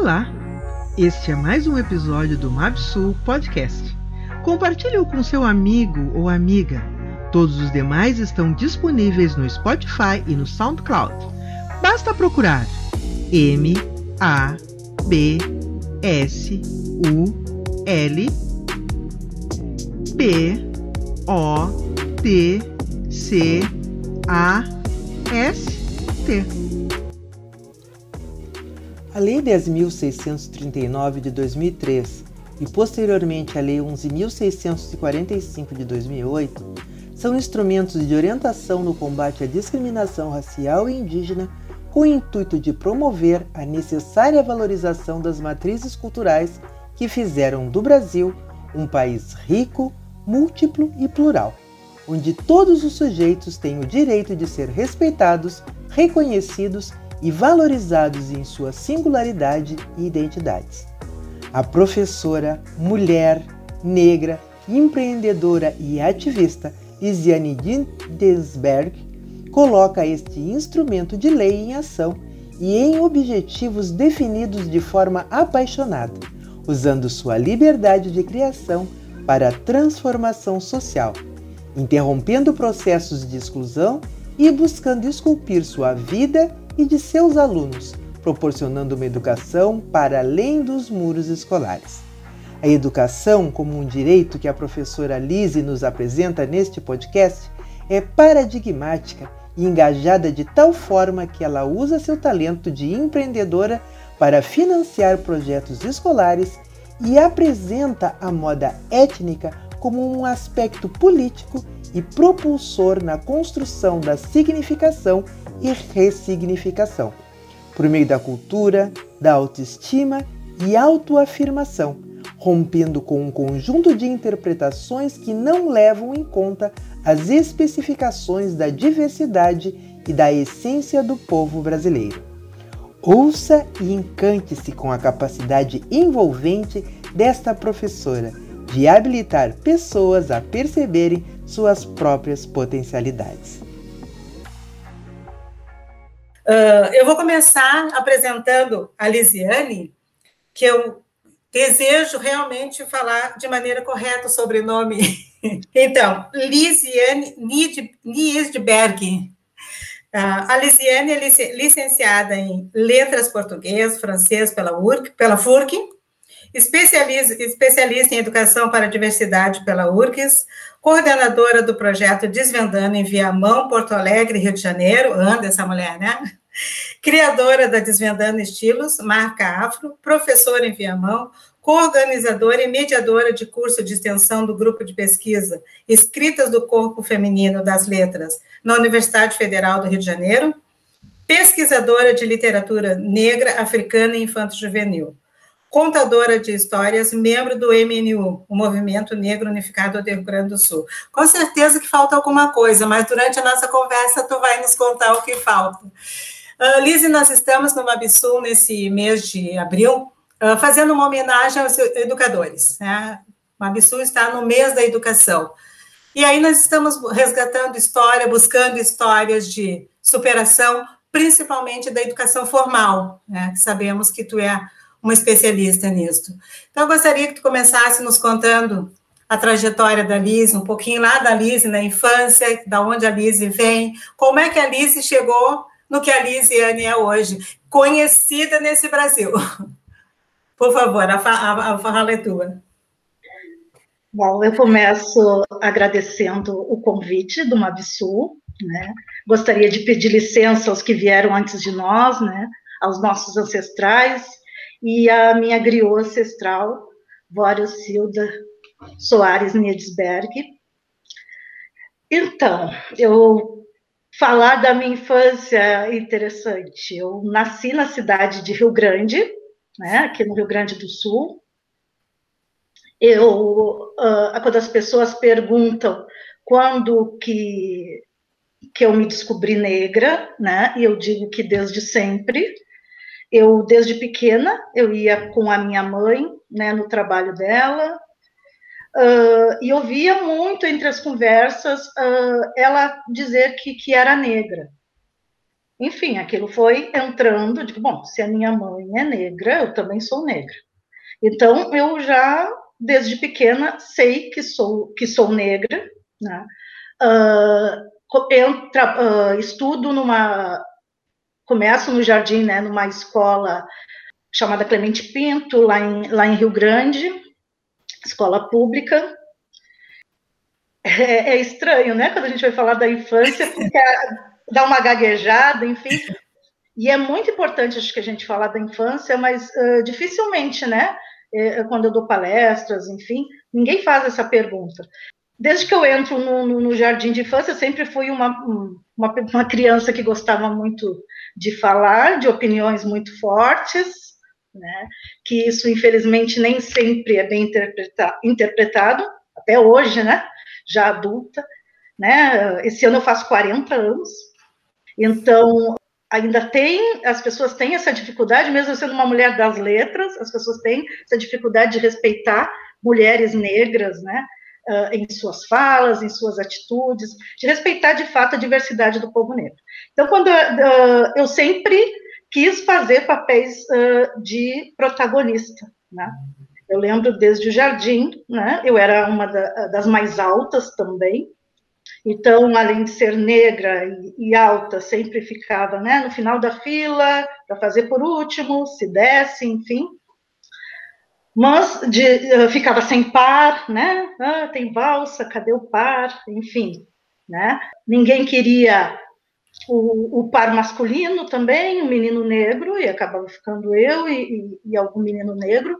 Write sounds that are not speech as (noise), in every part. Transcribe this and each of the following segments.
Olá! Este é mais um episódio do Mabsul Podcast. Compartilhe-o com seu amigo ou amiga. Todos os demais estão disponíveis no Spotify e no SoundCloud. Basta procurar M A B S U L P O T C A S T. A Lei 10.639 de 2003 e posteriormente a Lei 11.645 de 2008 são instrumentos de orientação no combate à discriminação racial e indígena com o intuito de promover a necessária valorização das matrizes culturais que fizeram do Brasil um país rico, múltiplo e plural, onde todos os sujeitos têm o direito de ser respeitados, reconhecidos e valorizados em sua singularidade e identidades. A professora, mulher, negra, empreendedora e ativista Isiane Dindensberg coloca este instrumento de lei em ação e em objetivos definidos de forma apaixonada, usando sua liberdade de criação para a transformação social, interrompendo processos de exclusão e buscando esculpir sua vida e de seus alunos, proporcionando uma educação para além dos muros escolares. A educação, como um direito que a professora Lise nos apresenta neste podcast, é paradigmática e engajada de tal forma que ela usa seu talento de empreendedora para financiar projetos escolares e apresenta a moda étnica como um aspecto político e propulsor na construção da significação e ressignificação, por meio da cultura, da autoestima e autoafirmação, rompendo com um conjunto de interpretações que não levam em conta as especificações da diversidade e da essência do povo brasileiro. Ouça e encante-se com a capacidade envolvente desta professora de habilitar pessoas a perceberem suas próprias potencialidades. Uh, eu vou começar apresentando a Lisiane, que eu desejo realmente falar de maneira correta o sobrenome. (laughs) então, Lisiane Niesberg. Uh, a Lisiane é licenciada em Letras Português, Francês pela, URC, pela FURC, especialista em Educação para a Diversidade pela URCS, coordenadora do projeto Desvendando em Viamão, Porto Alegre, Rio de Janeiro, anda essa mulher, né? Criadora da Desvendando Estilos, marca afro, professora em Viamão, coorganizadora e mediadora de curso de extensão do grupo de pesquisa Escritas do Corpo Feminino das Letras na Universidade Federal do Rio de Janeiro, pesquisadora de literatura negra, africana e infanto-juvenil, contadora de histórias, membro do MNU, o Movimento Negro Unificado do Rio Grande do Sul. Com certeza que falta alguma coisa, mas durante a nossa conversa tu vai nos contar o que falta. Uh, Lise, nós estamos no Mabsul nesse mês de abril, uh, fazendo uma homenagem aos educadores. Né? Mabsul está no mês da educação. E aí nós estamos resgatando história, buscando histórias de superação, principalmente da educação formal, né? sabemos que tu é uma especialista nisso. Então, eu gostaria que tu começasse nos contando a trajetória da Lise, um pouquinho lá da Lise na infância, da onde a Lise vem, como é que a Lise chegou no que a Lisiane é hoje, conhecida nesse Brasil. Por favor, a, a, a fala é tua. Bom, eu começo agradecendo o convite do Mabsul, né? Gostaria de pedir licença aos que vieram antes de nós, né? Aos nossos ancestrais e à minha griot ancestral, Vório Silda Soares Niedsberg. Então, eu falar da minha infância interessante. Eu nasci na cidade de Rio Grande, né, aqui no Rio Grande do Sul. Eu, uh, quando as pessoas perguntam quando que, que eu me descobri negra, né, e eu digo que desde sempre. Eu, desde pequena, eu ia com a minha mãe, né, no trabalho dela, Uh, e ouvia muito entre as conversas uh, ela dizer que, que era negra. enfim, aquilo foi entrando, bom, se a minha mãe é negra, eu também sou negra. Então, eu já, desde pequena, sei que sou, que sou negra, né? Uh, entra, estudo numa, começo no jardim, né, numa escola chamada Clemente Pinto, lá em, lá em Rio Grande, escola pública, é, é, estranho, né? Quando a gente vai falar da infância, porque dá uma gaguejada, enfim. E é muito importante, acho que a gente falar da infância, mas uh, dificilmente, né? É, quando eu dou palestras, enfim, ninguém faz essa pergunta. Desde que eu entro no, no, no jardim de infância, eu sempre fui uma, uma, uma, criança que gostava muito de falar, de opiniões muito fortes, né? Que isso, infelizmente, nem sempre é bem interpreta, interpretado, até hoje, né? Já adulta, né? Esse ano eu faço 40 anos, então, ainda tem, as pessoas têm essa dificuldade, mesmo sendo uma mulher das letras, as pessoas têm essa dificuldade de respeitar mulheres negras, né, em suas falas, em suas atitudes, de respeitar de fato a diversidade do povo negro. Então, quando eu sempre quis fazer papéis uh, de protagonista, né, eu lembro desde o jardim, né, eu era uma da, das mais altas também, então, além de ser negra e, e alta, sempre ficava né, no final da fila, para fazer por último, se desse, enfim. Mas de, uh, ficava sem par, né? Ah, tem valsa, cadê o par? Enfim, né? Ninguém queria o, o, par masculino também, o um menino negro, e acabava ficando eu e, e, e algum menino negro.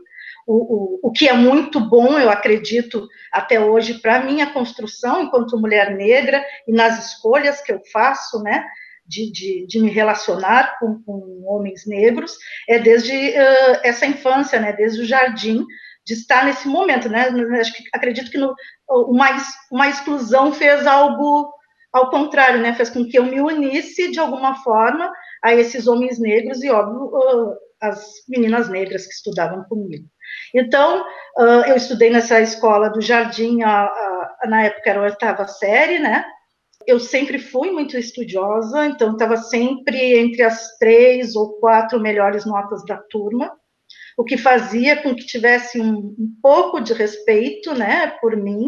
O, o, o que é muito bom, eu acredito, até hoje, para a minha construção enquanto mulher negra e nas escolhas que eu faço, né, de, de, de me relacionar com, com, homens negros, é desde uh, essa infância, né, desde o jardim, de estar nesse momento, né, acho que, acredito que no, uma, uma exclusão fez algo ao contrário, né, fez com que eu me unisse de alguma forma a esses homens negros e, óbvio, as meninas negras que estudavam comigo. Então, eu estudei nessa escola do Jardim, na época era a oitava série, né? Eu sempre fui muito estudiosa, então estava sempre entre as três ou quatro melhores notas da turma, o que fazia com que tivesse um, um pouco de respeito, né, por mim,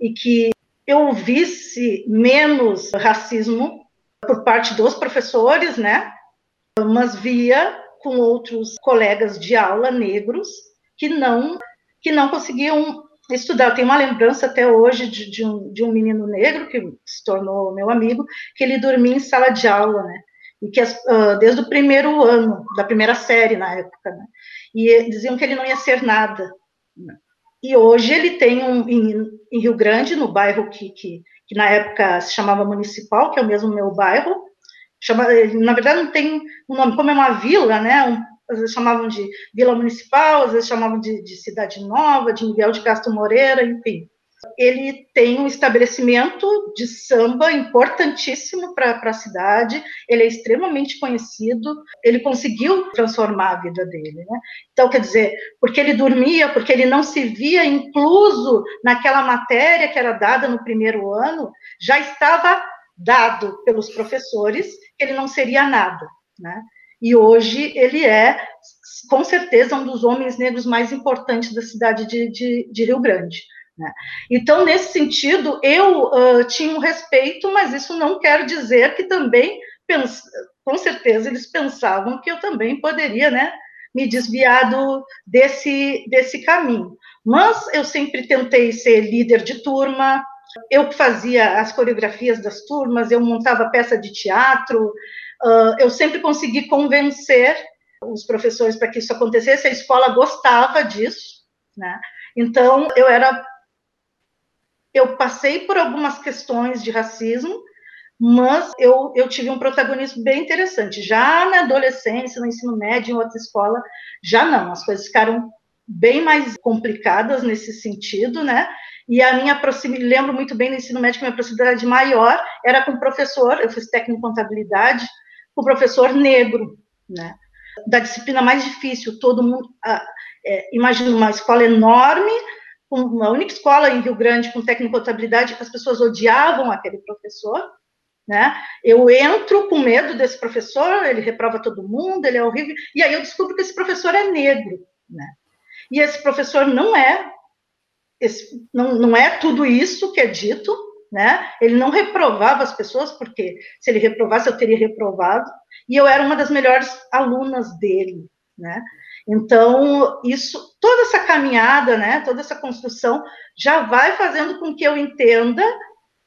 e que eu visse menos racismo por parte dos professores, né, mas via com outros colegas de aula negros que não que não conseguiam estudar. Eu tenho uma lembrança até hoje de, de, um, de um menino negro que se tornou meu amigo, que ele dormia em sala de aula, né? E que uh, desde o primeiro ano, da primeira série na época, né? E diziam que ele não ia ser nada. Né? E hoje ele tem um em, em Rio Grande, no bairro que, que, que, na época se chamava Municipal, que é o mesmo meu bairro. Chama, na verdade não tem um nome, como é uma vila, né? Um, às vezes chamavam de Vila Municipal, às vezes chamavam de, de Cidade Nova, de Miguel de Castro Moreira, enfim. Ele tem um estabelecimento de samba importantíssimo para a cidade, ele é extremamente conhecido, ele conseguiu transformar a vida dele. Né? Então, quer dizer, porque ele dormia, porque ele não se via incluso naquela matéria que era dada no primeiro ano, já estava dado pelos professores que ele não seria nada. Né? E hoje ele é, com certeza, um dos homens negros mais importantes da cidade de, de, de Rio Grande. Né? Então, nesse sentido, eu uh, tinha um respeito, mas isso não quer dizer que também, com certeza, eles pensavam que eu também poderia né, me desviar do, desse, desse caminho. Mas eu sempre tentei ser líder de turma, eu fazia as coreografias das turmas, eu montava peça de teatro, Uh, eu sempre consegui convencer os professores para que isso acontecesse, a escola gostava disso, né? Então, eu era. Eu passei por algumas questões de racismo, mas eu, eu tive um protagonismo bem interessante. Já na adolescência, no ensino médio, em outra escola, já não, as coisas ficaram bem mais complicadas nesse sentido, né? E a minha proximidade, lembro muito bem no ensino médio que minha proximidade maior era com o professor, eu fiz técnico em contabilidade, o professor negro, né? Da disciplina mais difícil, todo mundo. Ah, é, imagina uma escola enorme, uma única escola em Rio Grande com técnico contabilidade, as pessoas odiavam aquele professor, né? Eu entro com medo desse professor, ele reprova todo mundo, ele é horrível, e aí eu descubro que esse professor é negro, né? E esse professor não é, esse, não, não é tudo isso que é dito, né? Ele não reprovava as pessoas, porque se ele reprovasse, eu teria reprovado, e eu era uma das melhores alunas dele, né? Então, isso, toda essa caminhada, né, toda essa construção já vai fazendo com que eu entenda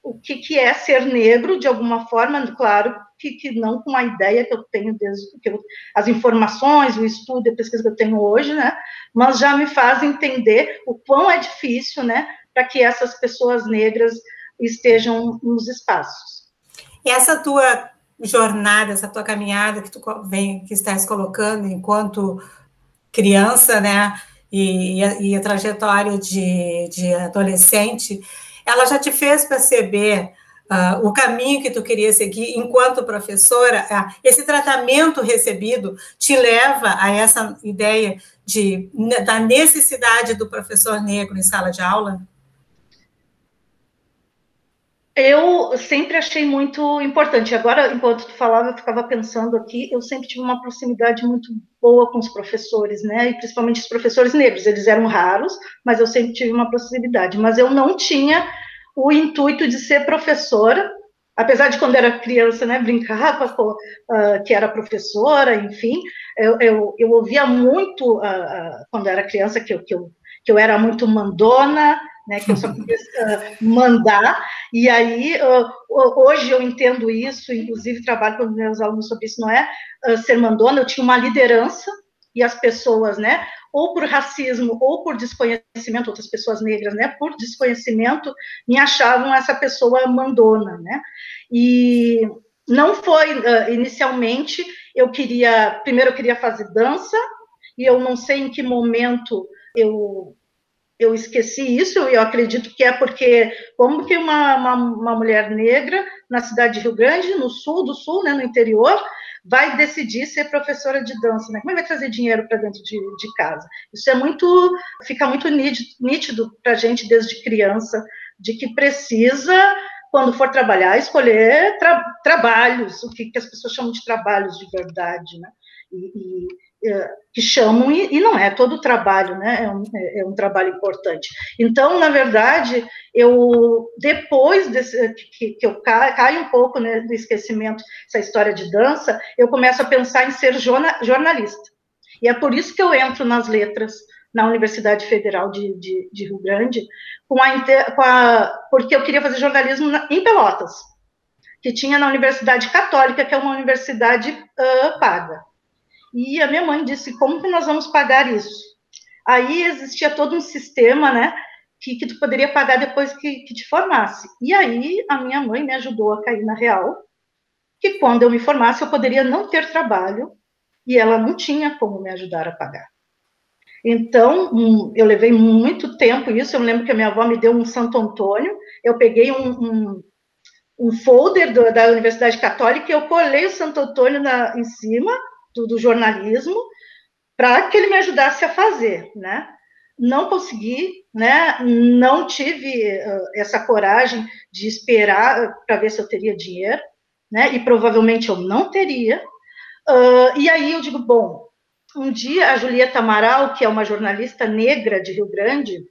o que, que é ser negro de alguma forma, claro que, que não com a ideia que eu tenho desde que eu, as informações, o estudo, a pesquisa que eu tenho hoje, né? Mas já me faz entender o quão é difícil, né, para que essas pessoas negras estejam nos espaços. E essa tua jornada, essa tua caminhada que tu vem, que estás colocando enquanto criança, né? E, e, a, trajetória de, de adolescente, ela já te fez perceber uh, o caminho que tu queria seguir enquanto professora? Uh, esse tratamento recebido te leva a essa ideia de, da necessidade do professor negro em sala de aula? Eu sempre achei muito importante. Agora, enquanto tu falava, eu ficava pensando aqui, eu sempre tive uma proximidade muito boa com os professores, né? E principalmente os professores negros. Eles eram raros, mas eu sempre tive uma proximidade. Mas eu não tinha o intuito de ser professora, apesar de quando era criança, né, brincava com, uh, que era professora, enfim, eu, eu, eu ouvia muito, uh, quando era criança, que eu, que, eu, que eu era muito mandona, né, que eu só podia uh, mandar, e aí uh, hoje eu entendo isso, inclusive trabalho com meus alunos sobre isso, não é uh, ser mandona, eu tinha uma liderança, e as pessoas, né, ou por racismo, ou por desconhecimento, outras pessoas negras, né, por desconhecimento, me achavam essa pessoa mandona, né, e não foi, inicialmente, eu queria, primeiro eu queria fazer dança, e eu não sei em que momento eu eu esqueci isso, eu acredito que é porque, como que uma, uma, uma, mulher negra na cidade de Rio Grande, no sul do sul, né, no interior, vai decidir ser professora de dança, né? Como é vai trazer dinheiro para dentro de, de, casa? Isso é muito, fica muito nítido para a gente desde criança, de que precisa, quando for trabalhar, escolher tra trabalhos, o que, que, as pessoas chamam de trabalhos de verdade, né? E, e que chamam, e, não é todo o trabalho, né? É um, é, é um, trabalho importante. Então, na verdade, eu, depois desse, que, que eu caio, um pouco né, do esquecimento, essa história de dança, eu começo a pensar em ser jorna, jornalista. E é por isso que eu entro nas letras na Universidade Federal de, de, de Rio Grande, com a, com a, porque eu queria fazer jornalismo na, em Pelotas, que tinha na Universidade Católica, que é uma universidade uh, paga. E a minha mãe disse: como que nós vamos pagar isso? Aí existia todo um sistema, né? Que, que tu poderia pagar depois que, que te formasse. E aí a minha mãe me ajudou a cair na real, que quando eu me formasse eu poderia não ter trabalho e ela não tinha como me ajudar a pagar. Então, um, eu levei muito tempo isso. Eu lembro que a minha avó me deu um Santo Antônio. Eu peguei um, um, um folder do, da Universidade Católica e eu colei o Santo Antônio na, em cima do, do jornalismo para que ele me ajudasse a fazer, né? Não consegui, né? Não tive uh, essa coragem de esperar para ver se eu teria dinheiro, né? E provavelmente eu não teria. Uh, e aí eu digo, bom, um dia a Julieta Amaral, que é uma jornalista negra de Rio Grande,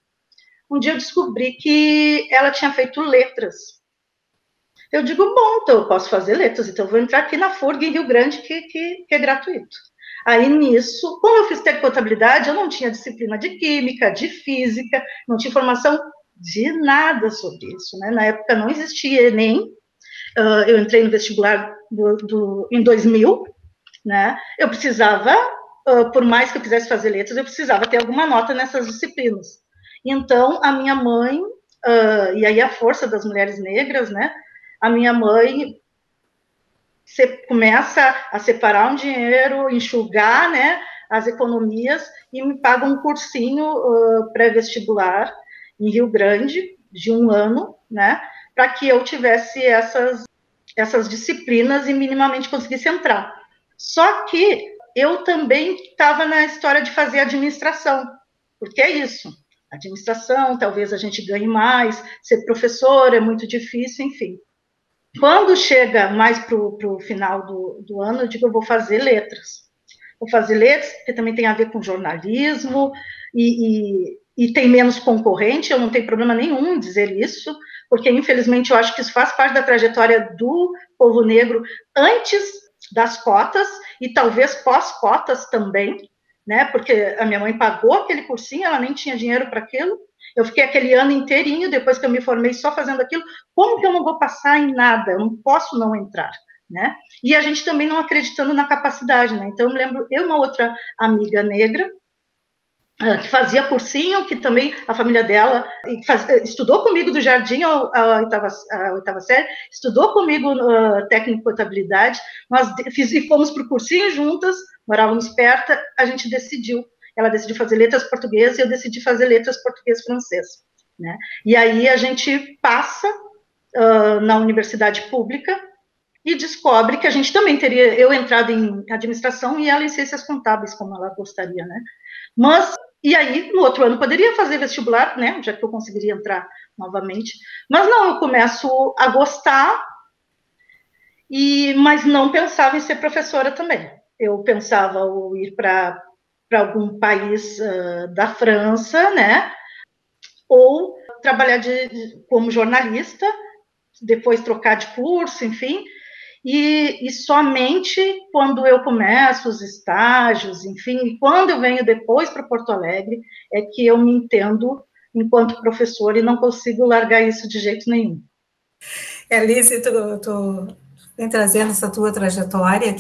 um dia eu descobri que ela tinha feito letras eu digo, bom, então eu posso fazer letras, então eu vou entrar aqui na FURG em Rio Grande, que, que, que é gratuito. Aí nisso, como eu fiz técnico contabilidade, eu não tinha disciplina de química, de física, não tinha informação de nada sobre isso, né? Na época não existia Enem, uh, eu entrei no vestibular do, do, em 2000, né? Eu precisava, uh, por mais que eu quisesse fazer letras, eu precisava ter alguma nota nessas disciplinas. Então, a minha mãe, uh, e aí a força das mulheres negras, né? A minha mãe você começa a separar um dinheiro, enxugar, né, as economias e me paga um cursinho uh, pré-vestibular em Rio Grande de um ano, né, para que eu tivesse essas essas disciplinas e minimamente conseguisse entrar. Só que eu também estava na história de fazer administração, porque é isso. Administração, talvez a gente ganhe mais, ser professor é muito difícil, enfim. Quando chega mais para o final do, do ano, eu digo, eu vou fazer letras. Vou fazer letras, que também tem a ver com jornalismo, e, e, e tem menos concorrente, eu não tenho problema nenhum em dizer isso, porque infelizmente eu acho que isso faz parte da trajetória do povo negro antes das cotas e talvez pós-cotas também, né? Porque a minha mãe pagou aquele cursinho, ela nem tinha dinheiro para aquilo. Eu fiquei aquele ano inteirinho, depois que eu me formei, só fazendo aquilo. Como que eu não vou passar em nada? Eu não posso não entrar, né? E a gente também não acreditando na capacidade, né? Então, eu lembro, eu uma outra amiga negra, ah, que fazia cursinho, que também a família dela faz, estudou comigo do jardim à oitava, série, estudou comigo uh, técnico contabilidade, nós fiz, e fomos para o cursinho juntas, morávamos perto, a gente decidiu, ela decidiu fazer letras portuguesas e eu decidi fazer letras português-francês, né? E aí a gente passa uh, na universidade pública e descobre que a gente também teria, eu entrado em administração e ela em ciências contábeis, como ela gostaria, né? Mas e aí, no outro ano, poderia fazer vestibular, né? Já que eu conseguiria entrar novamente. Mas não, eu começo a gostar, e mas não pensava em ser professora também. Eu pensava em ir para algum país uh, da França, né? Ou trabalhar de, de, como jornalista, depois trocar de curso, enfim. E, e, somente quando eu começo os estágios, enfim, quando eu venho depois para Porto Alegre, é que eu me entendo enquanto professor e não consigo largar isso de jeito nenhum. Elise, tu, tu vem trazendo essa tua trajetória, é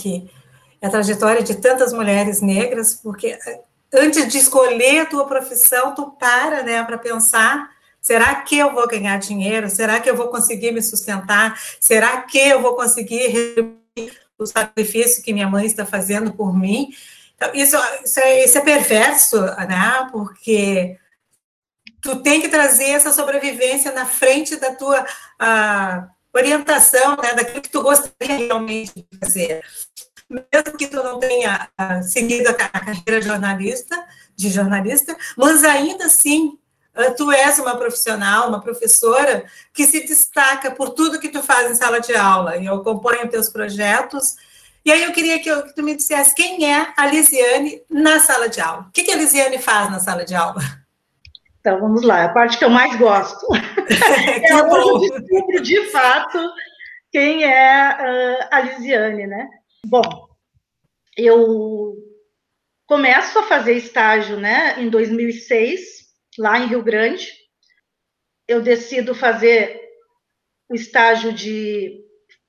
a trajetória de tantas mulheres negras, porque eh, antes de escolher a tua profissão, tu para, né, para pensar Será que eu vou ganhar dinheiro? Será que eu vou conseguir me sustentar? Será que eu vou conseguir o sacrifício que minha mãe está fazendo por mim? Então, isso, isso, é, isso é perverso, né? Porque tu tem que trazer essa sobrevivência na frente da tua orientação, né? Daquilo que tu gostaria realmente de fazer. Mesmo que tu não tenha uh, seguido a carreira jornalista, de jornalista, mas ainda assim ah, tu és uma profissional, uma professora que se destaca por tudo que tu faz em sala de aula, e eu acompanho teus projetos. E aí eu queria que, eu, que tu me dissesse quem é a Lisiane na sala de aula. O que, que a Lisiane faz na sala de aula? Então, vamos lá, a parte que eu mais gosto. (laughs) que é bom. descubro, de fato, quem é uh, a Lisiane, né? Bom, eu começo a fazer estágio, né, em 2006, lá em Rio Grande. Eu decido fazer o estágio de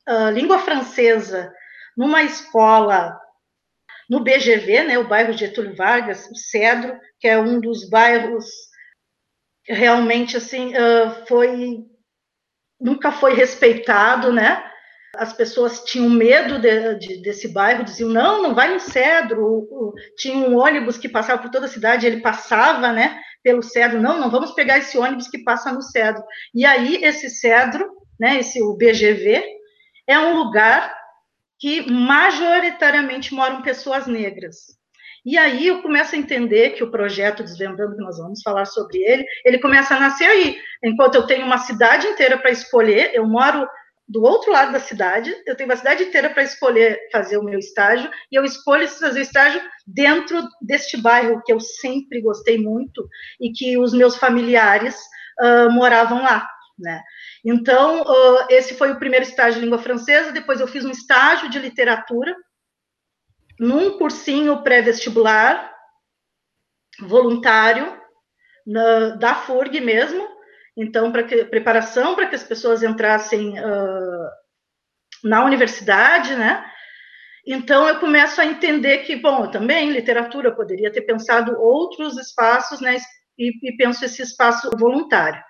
uh, língua francesa numa escola no BGV, né, o bairro Getúlio Vargas, o Cedro, que é um dos bairros realmente assim uh, foi nunca foi respeitado, né? As pessoas tinham medo de, de, desse bairro, diziam não, não vai no Cedro. Tinha um ônibus que passava por toda a cidade, ele passava, né? pelo cedro, não, não vamos pegar esse ônibus que passa no cedro. E aí, esse cedro, né, esse, o BGV, é um lugar que majoritariamente moram pessoas negras. E aí eu começo a entender que o projeto Desvendando, que nós vamos falar sobre ele, ele começa a nascer aí. Enquanto eu tenho uma cidade inteira para escolher, eu moro do outro lado da cidade, eu tenho uma cidade inteira para escolher fazer o meu estágio, e eu escolho fazer estágio dentro deste bairro que eu sempre gostei muito e que os meus familiares uh, moravam lá, né? Então, uh, esse foi o primeiro estágio de língua francesa, depois eu fiz um estágio de literatura, num cursinho pré-vestibular, voluntário, na, da FURG mesmo, então, para que preparação para que as pessoas entrassem uh, na universidade, né? Então, eu começo a entender que, bom, eu também, literatura, poderia ter pensado outros espaços, né? E, e penso esse espaço voluntário.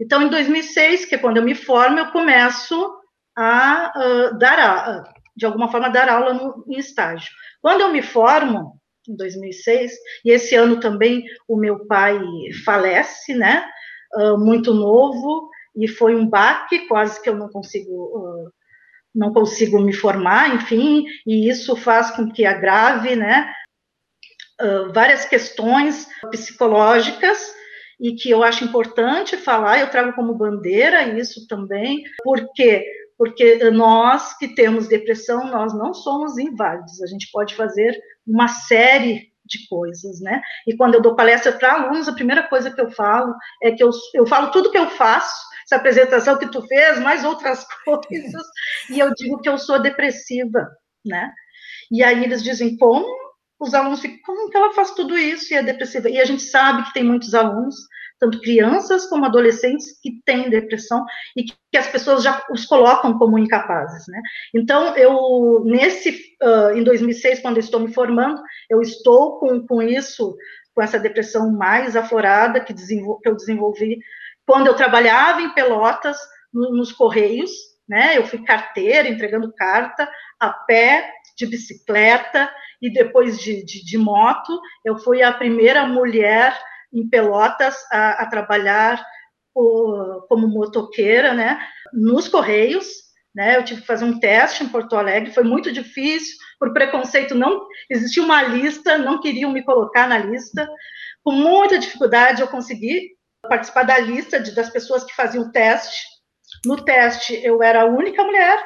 Então, em 2006, que é quando eu me formo, eu começo a uh, dar, a, de alguma forma, dar aula no, em estágio. Quando eu me formo, em 2006, e esse ano também o meu pai falece, né? Uh, muito novo e foi um baque, quase que eu não consigo uh, não consigo me formar, enfim, e isso faz com que agrave, né, uh, várias questões psicológicas e que eu acho importante falar, eu trago como bandeira isso também, porque porque nós que temos depressão, nós não somos inválidos, a gente pode fazer uma série de coisas, né? E quando eu dou palestra para alunos, a primeira coisa que eu falo é que eu, eu falo tudo que eu faço, essa apresentação que tu fez, mais outras (laughs) coisas, e eu digo que eu sou depressiva, né? E aí eles dizem, como? Os alunos ficam, como que ela faz tudo isso e é depressiva? E a gente sabe que tem muitos alunos tanto crianças como adolescentes que têm depressão e que as pessoas já os colocam como incapazes, né? Então, eu, nesse, uh, em 2006, quando estou me formando, eu estou com, com isso, com essa depressão mais aflorada que, que eu desenvolvi quando eu trabalhava em Pelotas, no, nos Correios, né? Eu fui carteira, entregando carta, a pé, de bicicleta, e depois de, de, de moto, eu fui a primeira mulher em Pelotas a, a trabalhar o, como motoqueira, né, nos Correios, né, eu tive que fazer um teste em Porto Alegre, foi muito difícil, por preconceito, não existia uma lista, não queriam me colocar na lista, com muita dificuldade eu consegui participar da lista de, das pessoas que faziam o teste, no teste eu era a única mulher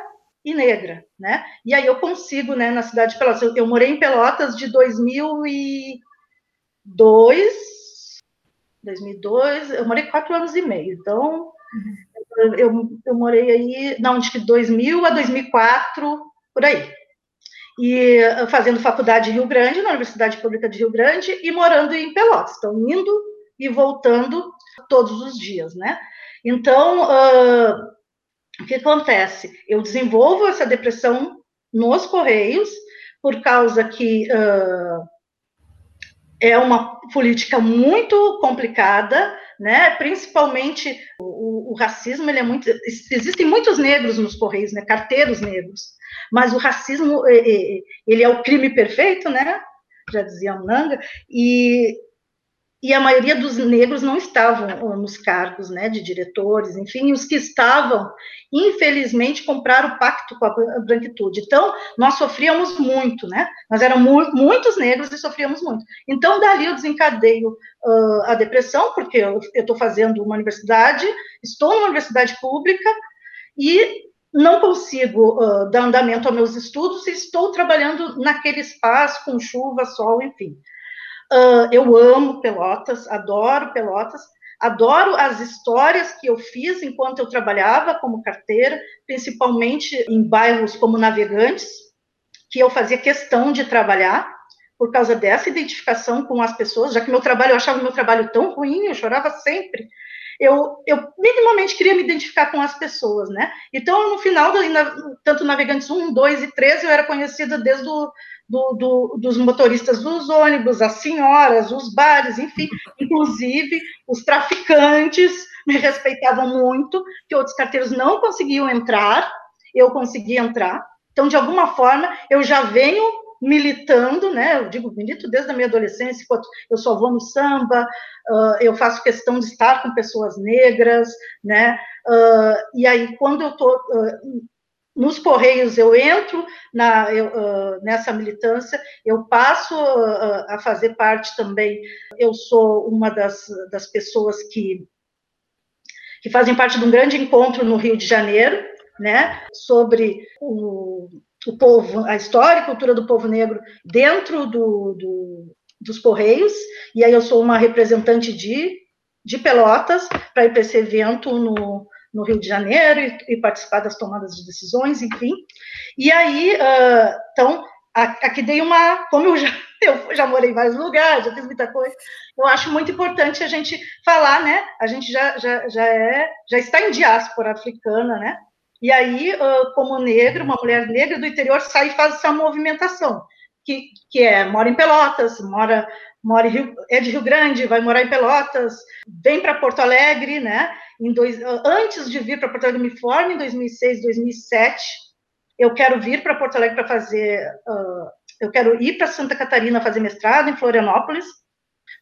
e negra, né, e aí eu consigo, né, na cidade de Pelotas, eu, eu morei em Pelotas de 2002 2002, eu morei quatro anos e meio, então uhum. eu, eu morei aí, não, de 2000 a 2004, por aí. E fazendo faculdade em Rio Grande, na Universidade Pública de Rio Grande, e morando em Pelotas, então indo e voltando todos os dias, né? Então, uh, o que acontece? Eu desenvolvo essa depressão nos Correios, por causa que uh, é uma política muito complicada, né? Principalmente o, o, racismo, ele é muito. Existem muitos negros nos correios, né? Carteiros negros, mas o racismo ele é o crime perfeito, né? Já dizia Manga, e e a maioria dos negros não estavam nos cargos né, de diretores, enfim, os que estavam, infelizmente, compraram o pacto com a branquitude. Então, nós sofríamos muito, né? Nós mu muitos negros e sofríamos muito. Então, dali eu desencadeio uh, a depressão, porque eu estou fazendo uma universidade, estou numa universidade pública e não consigo uh, dar andamento aos meus estudos e estou trabalhando naquele espaço com chuva, sol, enfim. Uh, eu amo Pelotas, adoro Pelotas, adoro as histórias que eu fiz enquanto eu trabalhava como carteira, principalmente em bairros como Navegantes, que eu fazia questão de trabalhar por causa dessa identificação com as pessoas, já que meu trabalho, eu achava meu trabalho tão ruim, eu chorava sempre. Eu, eu minimamente queria me identificar com as pessoas, né? Então, no final, tanto Navegantes 1, 2 e 3, eu era conhecida desde o do, do, dos motoristas dos ônibus, as senhoras, os bares, enfim, inclusive os traficantes me respeitavam muito, que outros carteiros não conseguiam entrar, eu consegui entrar. Então, de alguma forma, eu já venho militando, né? Eu digo, milito desde a minha adolescência, eu só vou no samba, uh, eu faço questão de estar com pessoas negras, né? Uh, e aí, quando eu estou nos Correios eu entro na, eu, uh, nessa militância, eu passo uh, a fazer parte também, eu sou uma das, das pessoas que, que fazem parte de um grande encontro no Rio de Janeiro, né, sobre o, o povo, a história e cultura do povo negro dentro do, do, dos Correios, e aí eu sou uma representante de, de Pelotas para ir para esse evento no, no Rio de Janeiro e, e, participar das tomadas de decisões, enfim. E aí, uh, então, aqui dei uma, como eu já, (laughs) eu já morei em vários lugares, já fiz muita coisa, eu acho muito importante a gente falar, né? A gente já, já, já, é, já está em diáspora africana, né? E aí, como negra, uma mulher negra do interior sai e faz essa movimentação, que, que é, mora em Pelotas, mora, mora Rio, é de Rio Grande, vai morar em Pelotas, vem para Porto Alegre, né? Em dois, antes de vir para Porto Alegre, me formo em 2006, 2007. Eu quero vir para Porto Alegre para fazer. Uh, eu quero ir para Santa Catarina fazer mestrado em Florianópolis,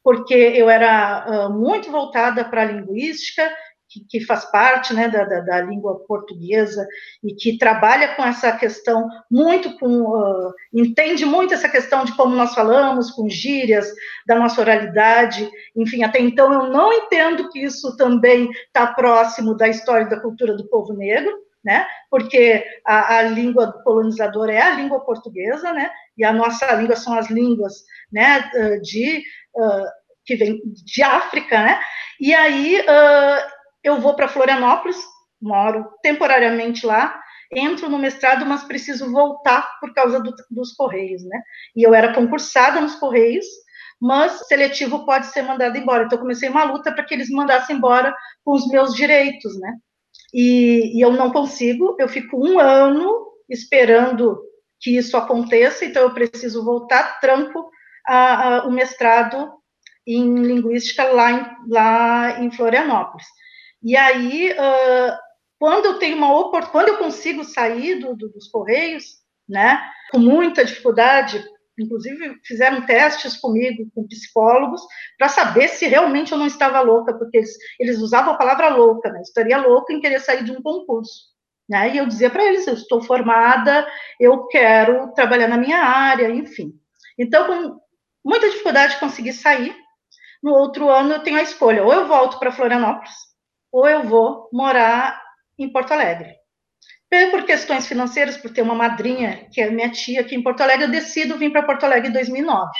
porque eu era uh, muito voltada para a linguística que, que faz parte né, da, da, da, língua portuguesa e que trabalha com essa questão muito com uh, entende muito essa questão de como nós falamos, com gírias, da nossa oralidade, enfim, até então eu não entendo que isso também está próximo da história e da cultura do povo negro, né? Porque a, a língua do colonizador é a língua portuguesa, né? E a nossa língua são as línguas, né? De uh, que vem de África, né? E aí uh, eu vou para Florianópolis, moro temporariamente lá, entro no mestrado, mas preciso voltar por causa do, dos Correios, né? E eu era concursada nos Correios, mas seletivo pode ser mandado embora. Então, comecei uma luta para que eles mandassem embora com os meus direitos, né? E, e, eu não consigo, eu fico um ano esperando que isso aconteça, então eu preciso voltar, tranco a, a, o mestrado em linguística lá em, lá em Florianópolis. E aí, uh, quando eu tenho uma oportunidade, quando eu consigo sair do, do, dos Correios, né, com muita dificuldade, inclusive fizeram testes comigo, com psicólogos, para saber se realmente eu não estava louca, porque eles, eles usavam a palavra louca, né? Estaria louca em querer sair de um concurso. Né? E eu dizia para eles: eu estou formada, eu quero trabalhar na minha área, enfim. Então, com muita dificuldade, consegui sair. No outro ano, eu tenho a escolha: ou eu volto para Florianópolis, ou eu vou morar em Porto Alegre por questões financeiras, por ter uma madrinha, que é minha tia aqui em Porto Alegre, eu decido vir para Porto Alegre em 2009.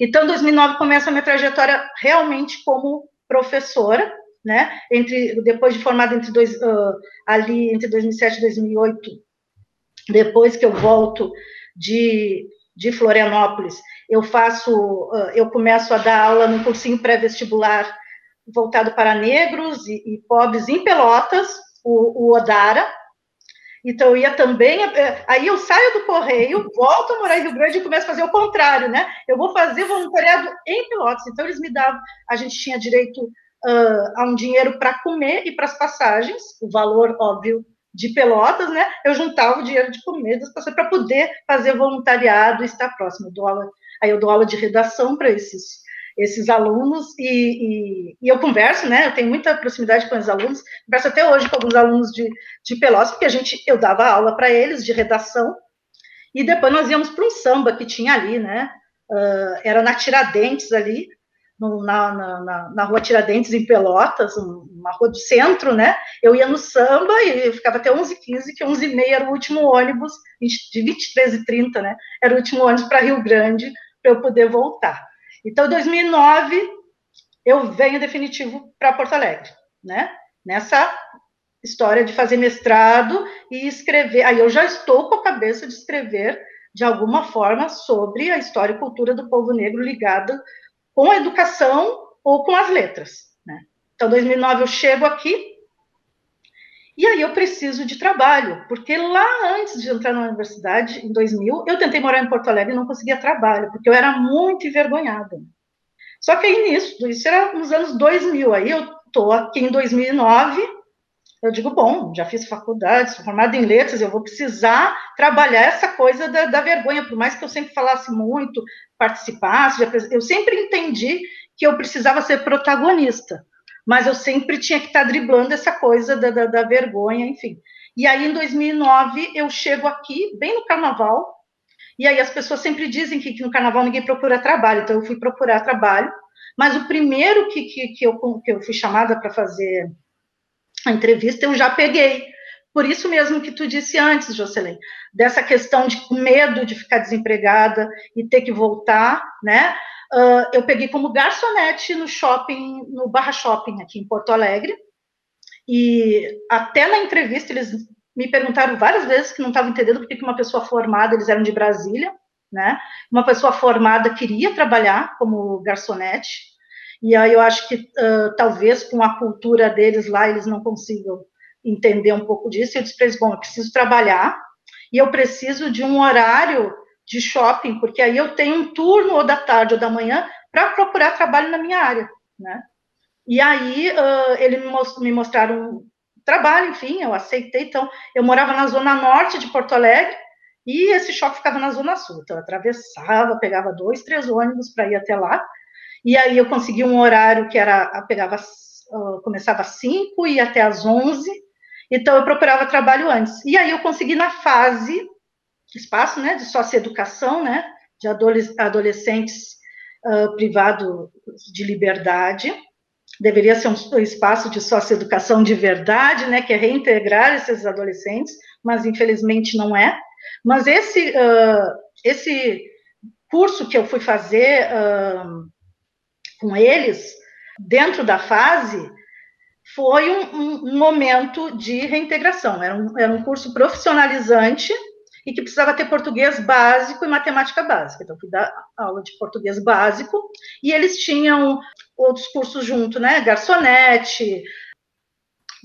Então, em 2009 começa a minha trajetória realmente como professora, né? Entre depois de formada entre dois, uh, ali entre 2007 e 2008, depois que eu volto de, de Florianópolis, eu faço, uh, eu começo a dar aula no cursinho pré-vestibular voltado para negros e, e pobres em Pelotas, o, o Odara, então, eu ia também. Eh, aí eu saio do Correio, volto a morar em Rio Grande e começo a fazer o contrário, né? Eu vou fazer voluntariado em Pelotas. Então, eles me davam. A gente tinha direito uh, a um dinheiro para comer e para as passagens, o valor, óbvio, de Pelotas, né? Eu juntava o dinheiro de comer das passagens para poder fazer voluntariado e estar próximo. Eu dou aula, aí eu dou aula de redação para esses esses alunos e, e, e, eu converso, né? Eu tenho muita proximidade com os alunos, converso até hoje com alguns alunos de, de Pelotas, porque a gente, eu dava aula para eles de redação, e depois nós íamos para um samba que tinha ali, né? Uh, era na Tiradentes ali, no, na, na, na, rua Tiradentes, em Pelotas, uma rua do centro, né? Eu ia no samba e ficava até 11h15, que 11h30 era o último ônibus, de 23 e 30, né? Era o último ônibus para Rio Grande, para eu poder voltar. Então, em 2009, eu venho definitivo para Porto Alegre, né? Nessa história de fazer mestrado e escrever. Aí eu já estou com a cabeça de escrever de alguma forma sobre a história e cultura do povo negro ligada com a educação ou com as letras, né? Então, em 2009 eu chego aqui e aí eu preciso de trabalho, porque lá antes de entrar na universidade, em 2000, eu tentei morar em Porto Alegre e não conseguia trabalho, porque eu era muito envergonhada. Só que aí nisso, isso era nos anos 2000, aí eu estou aqui em 2009, eu digo, bom, já fiz faculdade, sou formada em letras, eu vou precisar trabalhar essa coisa da, da vergonha, por mais que eu sempre falasse muito, participasse, eu sempre entendi que eu precisava ser protagonista mas eu sempre tinha que estar driblando essa coisa da, da, da vergonha, enfim. E aí, em 2009, eu chego aqui, bem no carnaval, e aí as pessoas sempre dizem que, que no carnaval ninguém procura trabalho, então eu fui procurar trabalho, mas o primeiro que, que, que, eu, que eu fui chamada para fazer a entrevista, eu já peguei. Por isso mesmo que tu disse antes, Jocelyn, dessa questão de medo de ficar desempregada e ter que voltar, né? Uh, eu peguei como garçonete no shopping, no Barra Shopping, aqui em Porto Alegre. E até na entrevista eles me perguntaram várias vezes que não estavam entendendo porque que uma pessoa formada, eles eram de Brasília, né? Uma pessoa formada queria trabalhar como garçonete. E aí eu acho que uh, talvez com a cultura deles lá eles não consigam entender um pouco disso. Eu disse para eles: bom, eu preciso trabalhar e eu preciso de um horário de shopping, porque aí eu tenho um turno ou da tarde ou da manhã para procurar trabalho na minha área, né? E aí uh, ele me mostraram trabalho, enfim, eu aceitei. Então, eu morava na zona norte de Porto Alegre e esse shopping ficava na zona sul. Então, eu atravessava, pegava dois, três ônibus para ir até lá. E aí eu consegui um horário que era, pegava, uh, começava às 5 e até às 11. Então, eu procurava trabalho antes. E aí eu consegui na fase espaço né, de socioeducação, né, de adolescentes uh, privado de liberdade, deveria ser um espaço de socioeducação de verdade, né, que é reintegrar esses adolescentes, mas infelizmente não é. Mas esse, uh, esse curso que eu fui fazer uh, com eles, dentro da fase, foi um, um, um, momento de reintegração. Era um, era um curso profissionalizante e que precisava ter português básico e matemática básica. Então, fui dar aula de português básico e eles tinham outros cursos junto, né? Garçonete,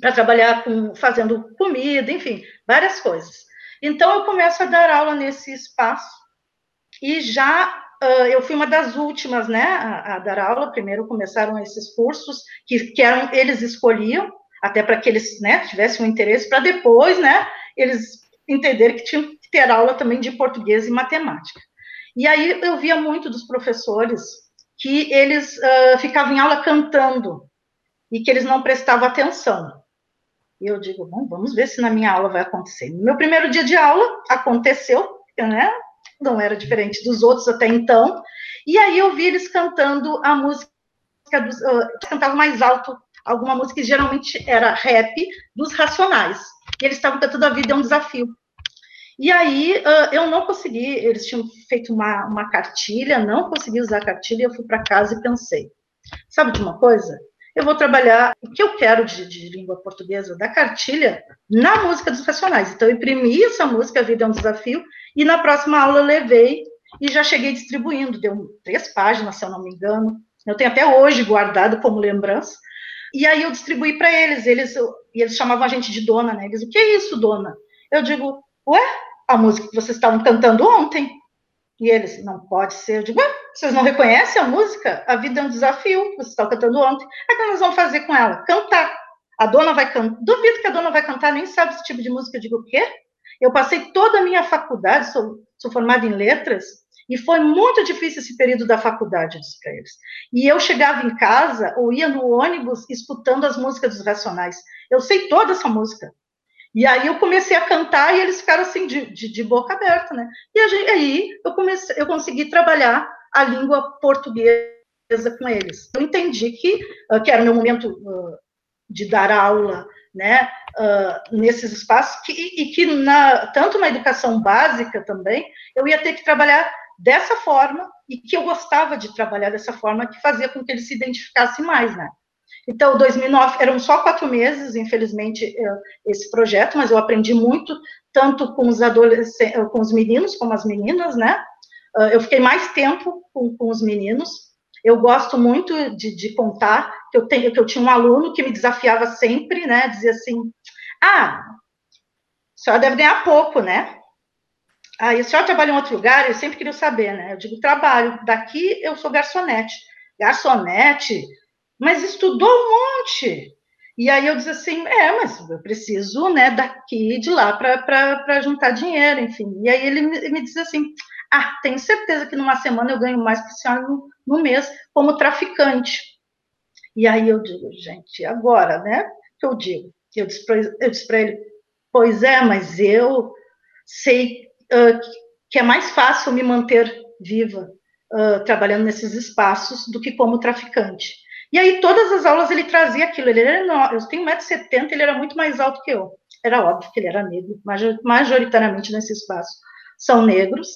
para trabalhar com, fazendo comida, enfim, várias coisas. Então, eu começo a dar aula nesse espaço e já uh, eu fui uma das últimas, né, a, a, dar aula. Primeiro começaram esses cursos que, que eram, eles escolhiam, até para que eles, né, tivessem um interesse, para depois, né, eles entenderem que tinham ter aula também de português e matemática. E aí eu via muito dos professores que eles uh, ficavam em aula cantando e que eles não prestavam atenção. E eu digo, bom, vamos ver se na minha aula vai acontecer. No meu primeiro dia de aula, aconteceu, né? Não era diferente dos outros até então. E aí eu vi eles cantando a música dos. Uh, cantavam mais alto alguma música que geralmente era rap dos Racionais. E eles estavam cantando A Vida é um Desafio. E aí uh, eu não consegui, eles tinham feito uma, uma cartilha, não consegui usar a cartilha, eu fui para casa e pensei, sabe de uma coisa? eu vou trabalhar o que eu quero de, de, língua portuguesa da cartilha na música dos racionais. Então, eu imprimi essa música, A Vida é um Desafio, e na próxima aula eu levei e já cheguei distribuindo. Deu três páginas, se eu não me engano. Eu tenho até hoje guardado como lembrança. E aí eu distribuí para eles. Eles e eles chamavam a gente de dona, né? Eles, o que é isso, dona? Eu digo, ué, a música que vocês estavam cantando ontem. E eles, não pode ser. Eu digo, ué, vocês não reconhecem a música? A vida é um desafio, vocês estão cantando ontem. É que nós vamos fazer com ela? Cantar. A dona vai cantar. Duvido que a dona vai cantar, nem sabe esse tipo de música. Eu digo, o quê? Eu passei toda a minha faculdade, sou, sou formada em letras, e foi muito difícil esse período da faculdade, disse para eles. E eu chegava em casa, ou ia no ônibus, escutando as músicas dos Racionais. Eu sei toda essa música. E aí eu comecei a cantar e eles ficaram assim, de, de, de boca aberta, né? E gente, aí eu, comecei, eu consegui trabalhar a língua portuguesa com eles. Eu entendi que, uh, que era o meu momento uh, de dar aula, né, uh, nesses espaços, que, e que na, tanto na educação básica também, eu ia ter que trabalhar dessa forma, e que eu gostava de trabalhar dessa forma, que fazia com que eles se identificassem mais, né. Então, 2009 eram só quatro meses, infelizmente, esse projeto, mas eu aprendi muito, tanto com os adolescentes, com os meninos como as meninas, né? Eu fiquei mais tempo com, com os meninos. Eu gosto muito de, de, contar que eu tenho, que eu tinha um aluno que me desafiava sempre, né? Dizia assim: Ah, a senhora deve ganhar pouco, né? Aí, a senhora trabalha em outro lugar? Eu sempre queria saber, né? Eu digo: trabalho. Daqui eu sou garçonete. Garçonete? Mas estudou um monte. E aí eu disse assim, é, mas eu preciso, né, daqui e de lá para juntar dinheiro, enfim. E aí ele me, me diz assim, ah, tenho certeza que numa semana eu ganho mais que a senhora no, no mês como traficante. E aí eu digo, gente, agora, né? Que eu digo? Eu disse para ele, pois é, mas eu sei uh, que é mais fácil me manter viva uh, trabalhando nesses espaços do que como traficante. E aí, todas as aulas ele trazia aquilo. Ele era enorme, eu tenho 1,70m, ele era muito mais alto que eu. Era óbvio que ele era negro, majoritariamente nesse espaço são negros.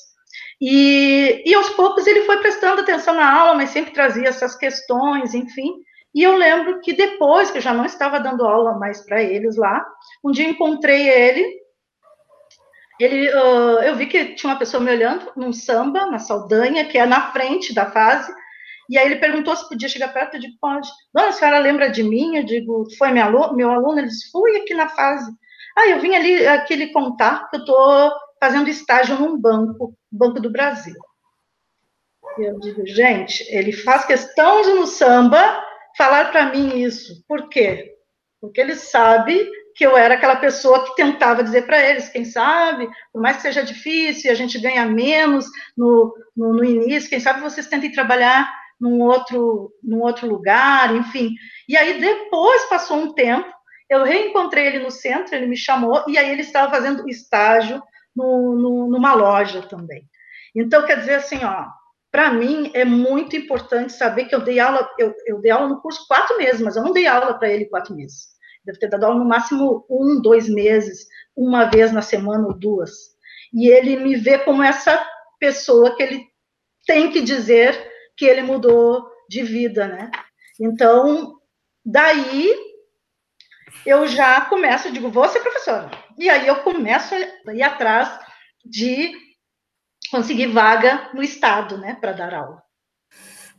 E, e aos poucos ele foi prestando atenção na aula, mas sempre trazia essas questões, enfim. E eu lembro que depois, que eu já não estava dando aula mais para eles lá, um dia encontrei ele. Ele, uh, eu vi que tinha uma pessoa me olhando num samba, na Saldanha, que é na frente da fase. E aí ele perguntou se podia chegar perto, eu digo, pode. Dona, a senhora lembra de mim? Eu digo, foi meu aluno? Meu aluno? Ele disse, fui aqui na fase. Ah, eu vim ali, aqui lhe contar que eu estou fazendo estágio num banco, Banco do Brasil. E eu digo, gente, ele faz questão de no samba falar para mim isso. Por quê? Porque ele sabe que eu era aquela pessoa que tentava dizer para eles, quem sabe, por mais que seja difícil, a gente ganha menos no, no, no, início, quem sabe vocês tentem trabalhar num outro, num outro lugar, enfim. E aí, depois, passou um tempo, eu reencontrei ele no centro, ele me chamou, e aí ele estava fazendo estágio no, no, numa loja também. Então, quer dizer assim, ó, para mim é muito importante saber que eu dei aula, eu, eu dei aula no curso quatro meses, mas eu não dei aula para ele quatro meses. Deve ter dado aula no máximo um, dois meses, uma vez na semana ou duas. E ele me vê como essa pessoa que ele tem que dizer que ele mudou de vida, né? Então, daí eu já começo, digo, vou ser professora. E aí eu começo a ir atrás de conseguir vaga no estado, né, para dar aula.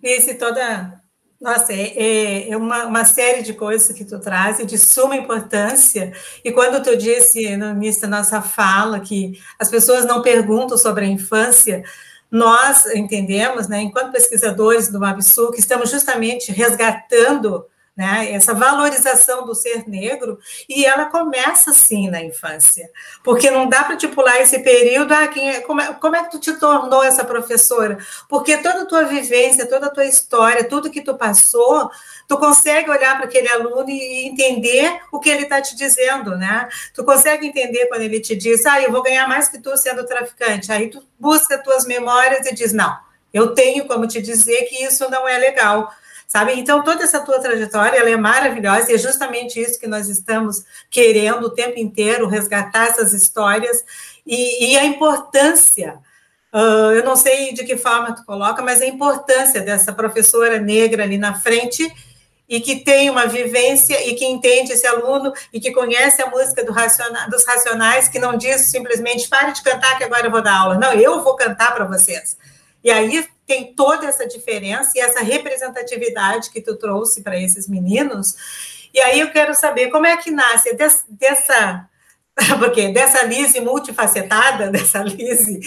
Nesse toda nossa, é, é, é uma, uma, série de coisas que tu traz de suma importância. E quando tu disse no início da nossa fala que as pessoas não perguntam sobre a infância, nós entendemos, né, enquanto pesquisadores do Mabsu, que estamos justamente resgatando né, essa valorização do ser negro, e ela começa sim na infância, porque não dá para te pular esse período, ah, quem é, como, é, como é que tu te tornou essa professora? Porque toda a tua vivência, toda a tua história, tudo que tu passou, tu consegue olhar para aquele aluno e entender o que ele está te dizendo, né? Tu consegue entender quando ele te diz, ah, eu vou ganhar mais que tu sendo traficante, aí tu busca tuas memórias e diz, não, eu tenho como te dizer que isso não é legal, sabe? Então, toda essa tua trajetória, ela é maravilhosa e é justamente isso que nós estamos querendo o tempo inteiro, resgatar essas histórias e, e a importância, uh, eu não sei de que forma tu coloca, mas a importância dessa professora negra ali na frente e que tem uma vivência e que entende esse aluno e que conhece a música do raciona, dos racionais, que não diz simplesmente pare de cantar que agora eu vou dar aula. Não, eu vou cantar para vocês. E aí tem toda essa diferença e essa representatividade que tu trouxe para esses meninos. E aí eu quero saber como é que nasce dessa (laughs) porque dessa Lise multifacetada, (laughs) dessa Lise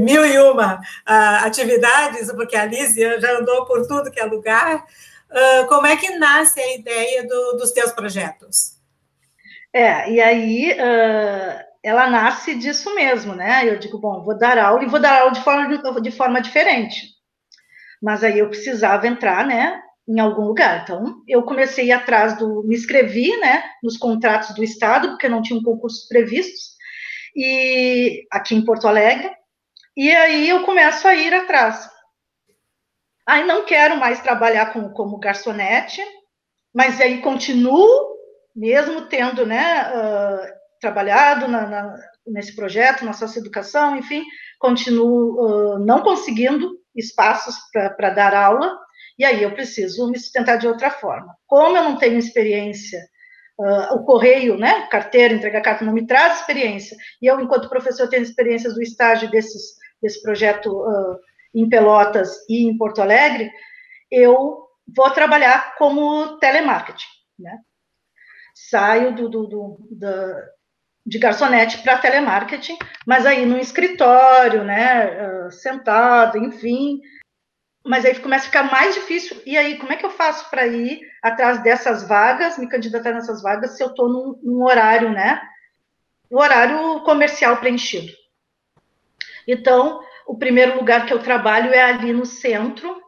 mil e uma uh, atividades, porque a Lise já andou por tudo que é lugar, uh, como é que nasce a ideia do, dos teus projetos? É, e aí uh, ela nasce disso mesmo, né? Eu digo, bom, vou dar aula e vou dar aula de forma, de forma diferente. Mas aí eu precisava entrar, né, em algum lugar. Então, eu comecei atrás do. Me inscrevi, né, nos contratos do Estado, porque não tinham concursos previstos, e aqui em Porto Alegre. E aí eu começo a ir atrás. Aí não quero mais trabalhar como, como garçonete, mas aí continuo, mesmo tendo, né, uh, trabalhado na, na, nesse projeto, na socioeducação, enfim, continuo uh, não conseguindo espaços para dar aula, e aí eu preciso me sustentar de outra forma. Como eu não tenho experiência, uh, o correio, né, carteira, entregar carta não me traz experiência, e eu, enquanto professor, tenho experiências do estágio desses, desse projeto uh, em Pelotas e em Porto Alegre, eu vou trabalhar como telemarketing, né? Saio do, do, do da, de garçonete para telemarketing, mas aí no escritório, né, uh, sentado, enfim. Mas aí começa a ficar mais difícil. E aí, como é que eu faço para ir atrás dessas vagas, me candidatar nessas vagas, se eu estou num, num, horário, né? No horário comercial preenchido. Então, o primeiro lugar que eu trabalho é ali no centro,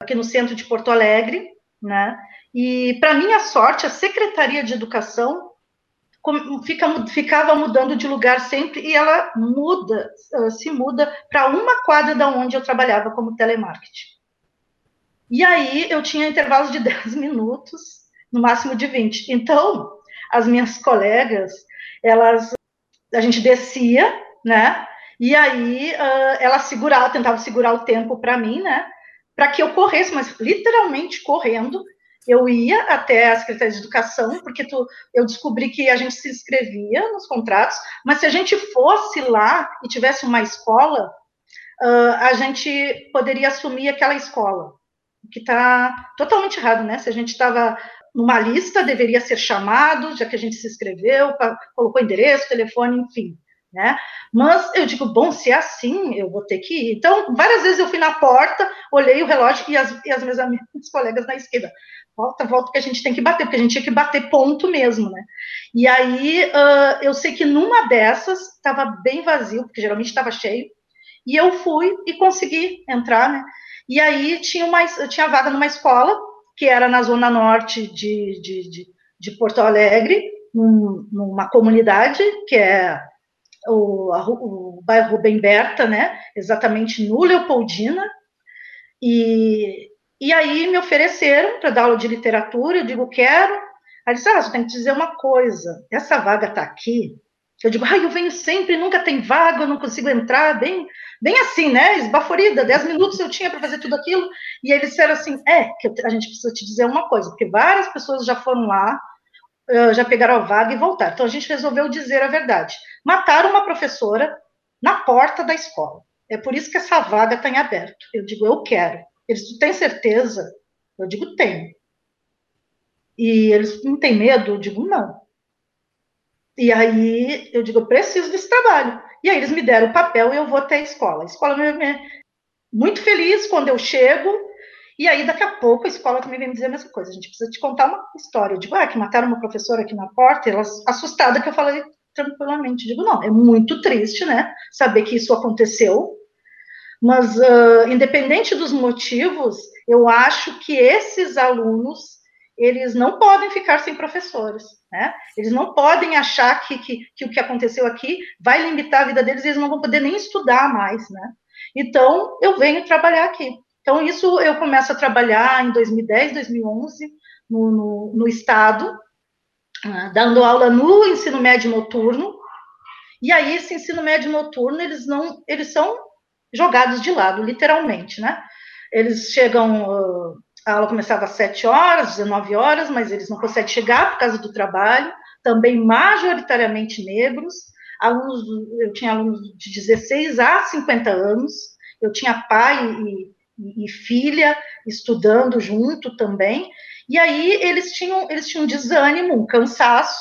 aqui no centro de Porto Alegre, né? E, para minha sorte, a Secretaria de Educação fica, ficava mudando de lugar sempre e ela muda, se muda para uma quadra da onde eu trabalhava como telemarketing. E aí eu tinha intervalos de (laughs) 10 minutos, no máximo de 20. Então, as minhas colegas, elas a gente descia, né? E aí uh, ela segurava, tentava segurar o tempo para mim, né? Para que eu corresse, mas literalmente correndo, eu ia até a Secretaria de Educação, porque tu, eu descobri que a gente se inscrevia nos contratos, mas se a gente fosse lá e tivesse uma escola, uh, a gente poderia assumir aquela escola, que está totalmente errado, né? Se a gente estava numa lista, deveria ser chamado, já que a gente se inscreveu, colocou endereço, telefone, enfim né? Mas eu digo, bom, se é assim, eu vou ter que ir. Então, várias vezes eu fui na porta, olhei o relógio e as, e as minhas amigas, colegas na esquerda, volta, volta, que a gente tem que bater, porque a gente tinha que bater ponto mesmo, né? E aí, uh, eu sei que numa dessas, estava bem vazio, porque geralmente estava cheio, e eu fui e consegui entrar, né? E aí tinha, uma, tinha vaga numa escola, que era na zona norte de, de, de, de Porto Alegre, num, numa comunidade, que é o, a, o bairro Rubem Berta, né, exatamente no Leopoldina, e, e aí me ofereceram para dar aula de literatura, eu digo, quero, aí disse, ah, você tem que dizer uma coisa, essa vaga está aqui, eu digo, ah, eu venho sempre, nunca tem vaga, eu não consigo entrar, bem, bem assim, né, esbaforida, dez minutos eu tinha para fazer tudo aquilo, e eles disseram assim, é, que a gente precisa te dizer uma coisa, porque várias pessoas já foram lá, já pegaram a vaga e voltaram, então a gente resolveu dizer a verdade, mataram uma professora na porta da escola, é por isso que essa vaga está em aberto, eu digo, eu quero, eles, tem certeza? Eu digo, tenho. E eles, não tem medo? Eu digo, não. E aí eu digo, eu preciso desse trabalho. E aí eles me deram o papel e eu vou até a escola. A escola me, me muito feliz quando eu chego. E aí daqui a pouco a escola também vem me dizer a mesma coisa. A gente precisa te contar uma história. Eu digo, ah, que mataram uma professora aqui na porta. E ela assustada que eu falei tranquilamente. Eu digo, não, é muito triste, né? Saber que isso aconteceu. Mas uh, independente dos motivos, eu acho que esses alunos eles não podem ficar sem professores, né? Eles não podem achar que, que, que, o que aconteceu aqui vai limitar a vida deles, eles não vão poder nem estudar mais, né? Então, eu venho trabalhar aqui. Então, isso eu começo a trabalhar em 2010, 2011, no, no, no Estado, uh, dando aula no ensino médio noturno, e aí, esse ensino médio noturno, eles não, eles são jogados de lado, literalmente, né? Eles chegam, uh, a aula começava às 7 horas, 19 horas, mas eles não conseguem chegar por causa do trabalho, também majoritariamente negros, alunos, eu tinha alunos de 16 a 50 anos, eu tinha pai e, e, filha estudando junto também, e aí eles tinham, eles tinham um desânimo, um cansaço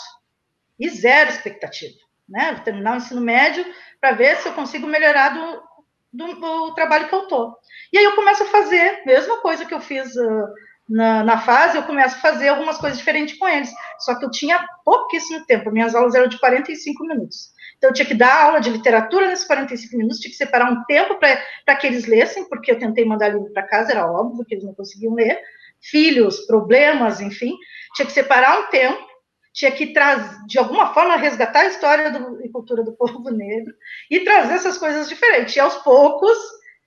e zero expectativa, né? Vou terminar o ensino médio para ver se eu consigo melhorar do, do, do, trabalho que eu tô. E aí eu começo a fazer, mesma coisa que eu fiz uh, na, na, fase, eu começo a fazer algumas coisas diferentes com eles. Só que eu tinha pouquíssimo tempo, minhas aulas eram de 45 minutos. Então eu tinha que dar aula de literatura nesses 45 minutos, tinha que separar um tempo para que eles lessem, porque eu tentei mandar livro para casa, era óbvio que eles não conseguiam ler. Filhos, problemas, enfim, tinha que separar um tempo tinha que trazer, de alguma forma, resgatar a história do, e cultura do (laughs) povo negro e trazer essas coisas diferentes. E aos poucos,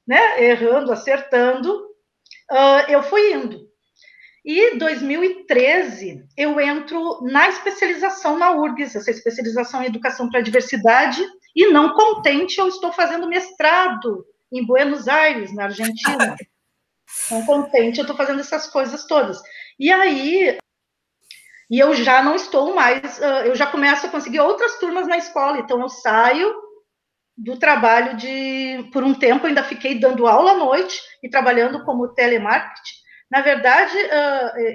né, errando, acertando, uh, eu fui indo. E 2013 eu entro na especialização na URGS, essa especialização em educação para a diversidade, e não contente, eu estou fazendo mestrado em Buenos Aires, na Argentina. (laughs) Não contente, eu estou fazendo essas coisas todas. E aí e eu já não estou mais, eu já começo a conseguir outras turmas na escola, então eu saio do trabalho de, por um tempo, ainda fiquei dando aula à noite e trabalhando como telemarketing. Na verdade,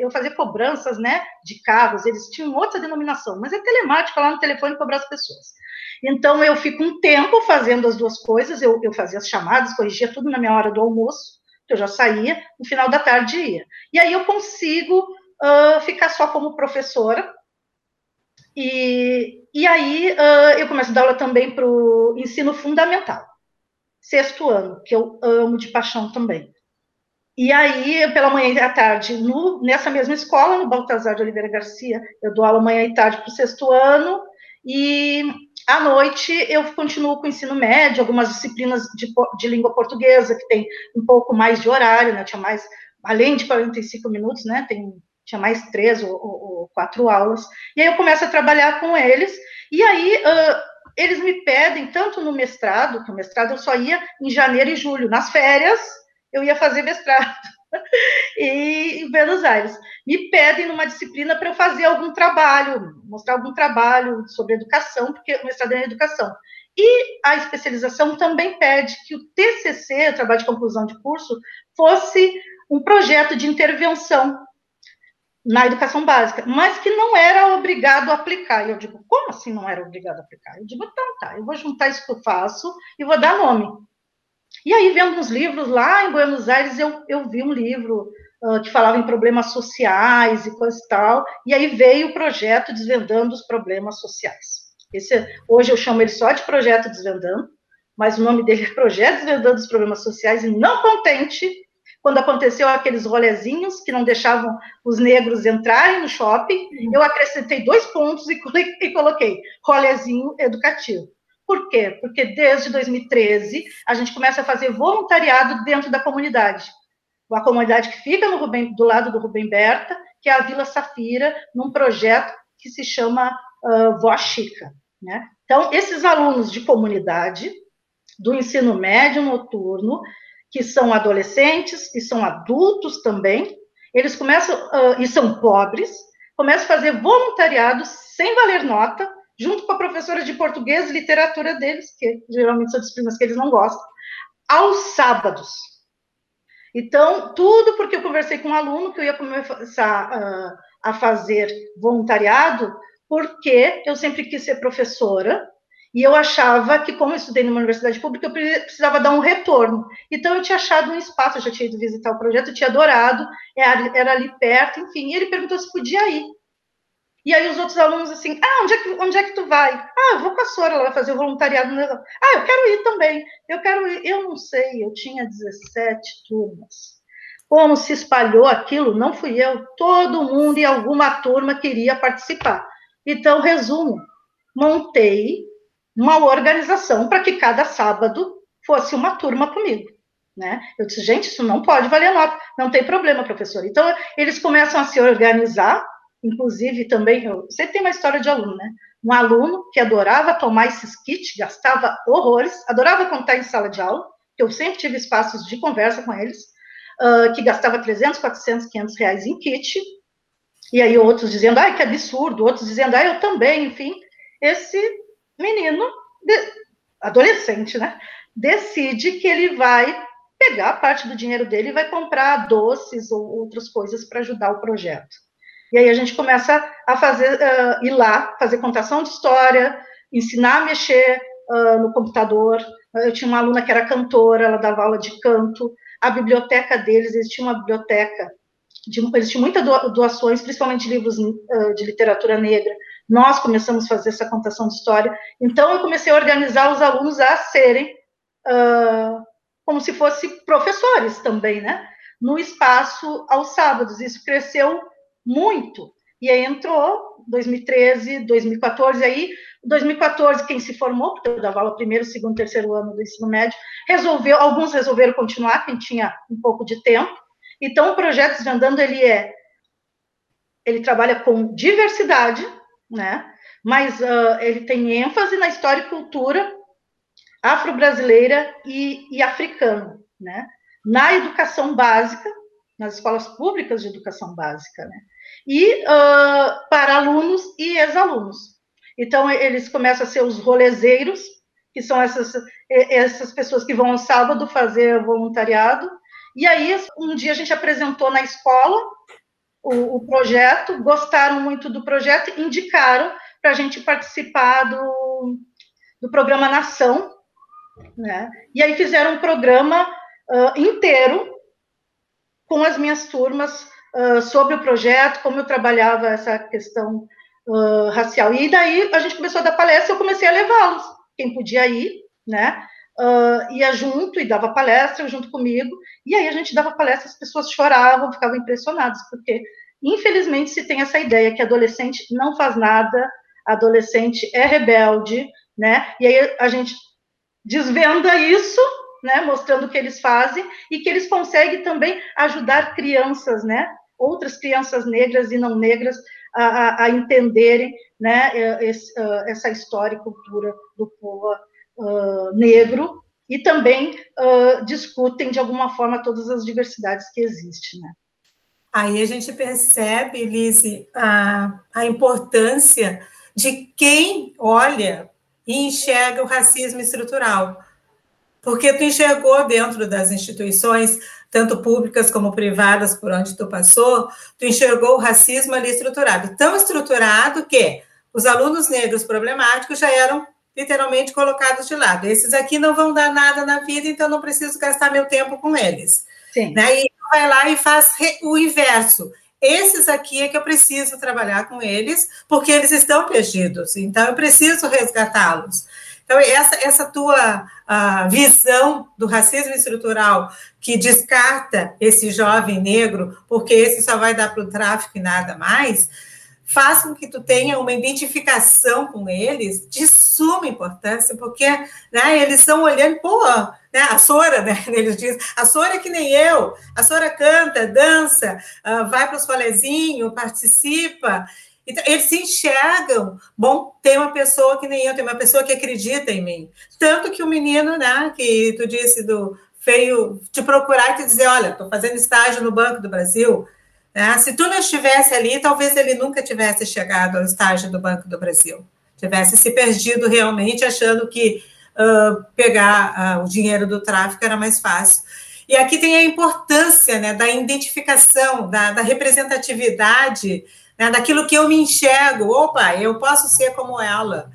eu fazia cobranças, né, de carros, eles tinham outra denominação, mas é telemática lá no telefone cobrar as pessoas. Então, eu fico um tempo fazendo as duas coisas, eu, eu fazia as chamadas, corrigia tudo na minha hora do almoço, eu já saía, no final da tarde ia. E aí eu consigo uh, ficar só como professora. E, e aí uh, eu começo a dar aula também para o ensino fundamental, sexto ano, que eu amo de paixão também. E aí, pela manhã e à tarde, no, nessa mesma escola, no Baltazar de Oliveira Garcia, eu dou aula manhã e tarde para o sexto ano, e à noite eu continuo com o ensino médio, algumas disciplinas de, de língua portuguesa, que tem um pouco mais de horário, né? Tinha mais, além de 45 minutos, né? Tem tinha mais três ou, ou, ou, quatro aulas, e aí eu começo a trabalhar com eles, e aí uh, eles me pedem, tanto no mestrado, que o mestrado eu só ia em janeiro e julho, nas férias eu ia fazer mestrado, (laughs) e em Buenos Aires, me pedem numa disciplina para eu fazer algum trabalho, mostrar algum trabalho sobre educação, porque o mestrado é em educação. E a especialização também pede que o TCC, o trabalho de conclusão de curso, fosse um projeto de intervenção na educação básica, mas que não era obrigado a aplicar. E eu digo, como assim não era obrigado a aplicar? Eu digo, então tá, eu vou juntar isso que eu faço e vou dar nome. E aí, vendo uns livros lá em Buenos Aires, eu, eu vi um livro uh, que falava em problemas sociais e coisa e tal, e aí veio o projeto Desvendando os Problemas Sociais. Esse, hoje eu chamo ele só de Projeto Desvendando, mas o nome dele é Projeto Desvendando os Problemas Sociais, e não contente, quando aconteceu aqueles rolezinhos que não deixavam os negros entrarem no shopping, uhum. eu acrescentei dois pontos e coloquei rolezinho educativo. Por quê? Porque desde 2013 a gente começa a fazer voluntariado dentro da comunidade. A comunidade que fica Rubem, do lado do Rubem Berta, que é a Vila Safira, num projeto que se chama uh, Voz Chica. Né? Então, esses alunos de comunidade, do ensino médio noturno, que são adolescentes e são adultos também, eles começam, uh, e são pobres, começam a fazer voluntariado sem valer nota, junto com a professora de português e literatura deles, que geralmente são disciplinas que eles não gostam, aos sábados. Então, tudo porque eu conversei com um aluno que eu ia começar uh, a fazer voluntariado, porque eu sempre quis ser professora, e eu achava que, como eu estudei numa universidade pública, eu precisava dar um retorno. Então, eu tinha achado um espaço, eu já tinha ido visitar o projeto, eu tinha adorado, era, era ali perto, enfim. E ele perguntou se podia ir. E aí os outros alunos assim, ah, onde é que, onde é que tu vai? Ah, eu vou com a Sora, ela vai fazer o voluntariado. No... Ah, eu quero ir também. Eu quero ir. Eu não sei, eu tinha 17 turmas. Como se espalhou aquilo, não fui eu. Todo mundo e alguma turma queria participar. Então, resumo, montei uma organização para que cada sábado fosse uma turma comigo. Né? Eu disse, gente, isso não pode valer nota. Não tem problema, professor. Então, eles começam a se organizar, inclusive também, eu, você tem uma história de aluno, né? Um aluno que adorava tomar esses kits, gastava horrores, adorava contar em sala de aula, que eu sempre tive espaços de conversa com eles, uh, que gastava 300, 400, 500 reais em kit, e aí outros dizendo, ai, que absurdo, outros dizendo, ai, eu também, enfim. Esse menino, adolescente, né, decide que ele vai pegar parte do dinheiro dele e vai comprar doces ou outras coisas para ajudar o projeto. E aí a gente começa a fazer, uh, ir lá, fazer contação de história, ensinar a mexer uh, no computador. Eu tinha uma aluna que era cantora, ela dava aula de canto. A biblioteca deles, eles tinham uma biblioteca, de, eles tinham muitas doações, principalmente livros uh, de literatura negra. Nós começamos a fazer essa contação de história. Então, eu comecei a organizar os alunos a serem como se fossem professores também, né? No espaço aos sábados. Isso cresceu muito. E aí entrou 2013, 2014, aí 2014 quem se formou, porque eu dava aula primeiro, segundo, terceiro ano do ensino médio, resolveu, alguns resolveram continuar, quem tinha um pouco de tempo. Então o projeto Desvendando ele é ele trabalha com diversidade, né? Mas uh, ele tem ênfase na história e cultura afro-brasileira e, e africana, né? Na educação básica, nas escolas públicas de educação básica, né? E uh, para alunos e ex-alunos. Então, eles começam a ser os rolezeiros, que são essas, essas pessoas que vão ao sábado fazer voluntariado. E aí, um dia a gente apresentou na escola o, o projeto, gostaram muito do projeto, indicaram para a gente participar do, do programa Nação, né? E aí fizeram um programa uh, inteiro com as minhas turmas sobre o projeto, como eu trabalhava essa questão uh, racial. E daí a gente começou a dar palestra, eu comecei a levá-los, quem podia ir, né? Uh, ia junto e dava palestra junto comigo, e aí a gente dava palestra, as pessoas choravam, ficavam impressionadas, porque infelizmente se tem essa ideia que adolescente não faz nada, adolescente é rebelde, né? E aí a gente desvenda isso, né? Mostrando o que eles fazem e que eles conseguem também ajudar crianças, né? Outras crianças negras e não negras a, a, a entenderem né, esse, essa história e cultura do povo uh, negro e também uh, discutem de alguma forma todas as diversidades que existem. Né? Aí a gente percebe, Lise, a, a importância de quem olha e enxerga o racismo estrutural. Porque tu enxergou dentro das instituições tanto públicas como privadas, por onde tu passou, tu enxergou o racismo ali estruturado. Tão estruturado que os alunos negros problemáticos já eram literalmente colocados de lado. Esses aqui não vão dar nada na vida, então não preciso gastar meu tempo com eles. Sim. Né? E vai lá e faz o inverso. Esses aqui é que eu preciso trabalhar com eles, porque eles estão perdidos, então eu preciso resgatá-los. Então, essa, essa tua uh, visão do racismo estrutural, que descarta esse jovem negro, porque esse só vai dar para o tráfico e nada mais, faz com que tu tenha uma identificação com eles de suma importância, porque né, eles estão olhando, pô, né, a Sora, né, (laughs) eles dizem, a Sora é que nem eu, a Sora canta, dança, uh, vai para os colezinhos, participa, então, eles se enxergam, bom, tem uma pessoa que nem eu, tem uma pessoa que acredita em mim. Tanto que o menino, né, que tu disse do feio, te procurar e te dizer, olha, estou fazendo estágio no Banco do Brasil, né? Se tu não estivesse ali, talvez ele nunca tivesse chegado ao estágio do Banco do Brasil, tivesse se perdido realmente, achando que uh, pegar uh, o dinheiro do tráfico era mais fácil. E aqui tem a importância né, da identificação, da, da representatividade, né, daquilo que eu me enxergo. Opa, eu posso ser como ela.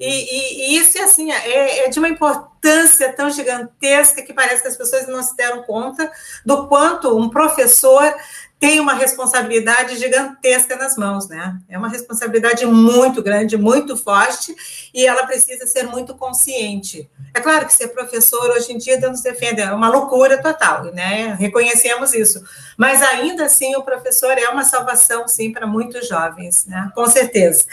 E, e, e, isso, assim, é, é, de uma importância tão gigantesca que parece que as pessoas não se deram conta do quanto um professor tem uma responsabilidade gigantesca nas mãos, né? É uma responsabilidade muito grande, muito forte, e ela precisa ser muito consciente. É claro que ser professor hoje em dia nos defende, é uma loucura total, né? Reconhecemos isso. Mas ainda assim, o professor é uma salvação, sim, para muitos jovens, né? Com certeza.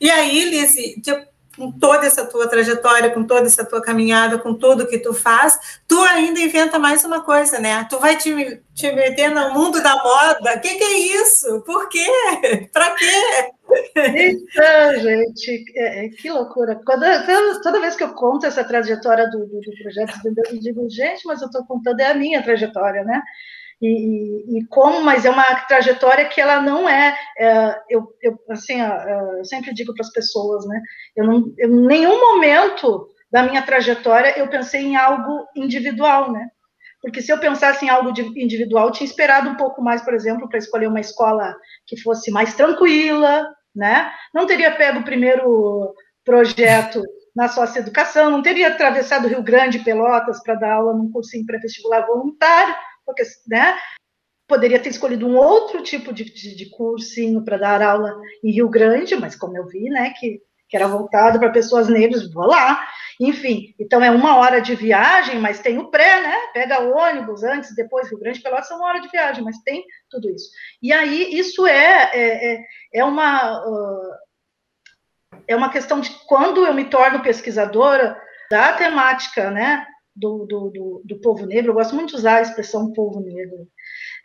E aí, tipo, com toda essa tua trajetória, com toda essa tua caminhada, com tudo que tu faz, tu ainda inventa mais uma coisa, né? Tu vai te, te meter no mundo da moda. O que, que, é isso? Por quê? (laughs) Para quê? Então, gente, é, é, que loucura. Quando, toda vez que eu conto essa trajetória do, do, do projeto eu digo, gente, mas eu estou contando é a minha trajetória, né? E, e, como, mas é uma trajetória que ela não é, é eu, eu, assim, eu sempre digo para as pessoas, né, eu não, em nenhum momento da minha trajetória eu pensei em algo individual, né, porque se eu pensasse em algo individual, eu tinha esperado um pouco mais, por exemplo, para escolher uma escola que fosse mais tranquila, né, não teria pego o primeiro projeto na socioeducação, não teria atravessado o Rio Grande, Pelotas, para dar aula num cursinho pré-vestibular voluntário, porque, né? Poderia ter escolhido um outro tipo de, de, de cursinho para dar aula em Rio Grande, mas como eu vi, né, que, que era voltado para pessoas negras, vou lá. Enfim, então é uma hora de viagem, mas tem o pré, né? Pega ônibus antes, depois, Rio Grande Pelotas é uma hora de viagem, mas tem tudo isso. E aí, isso é, é, é, é uma. Uh, é uma questão de quando eu me torno pesquisadora da temática, né, do, do, do, do, povo negro, eu gosto muito de usar a expressão povo negro,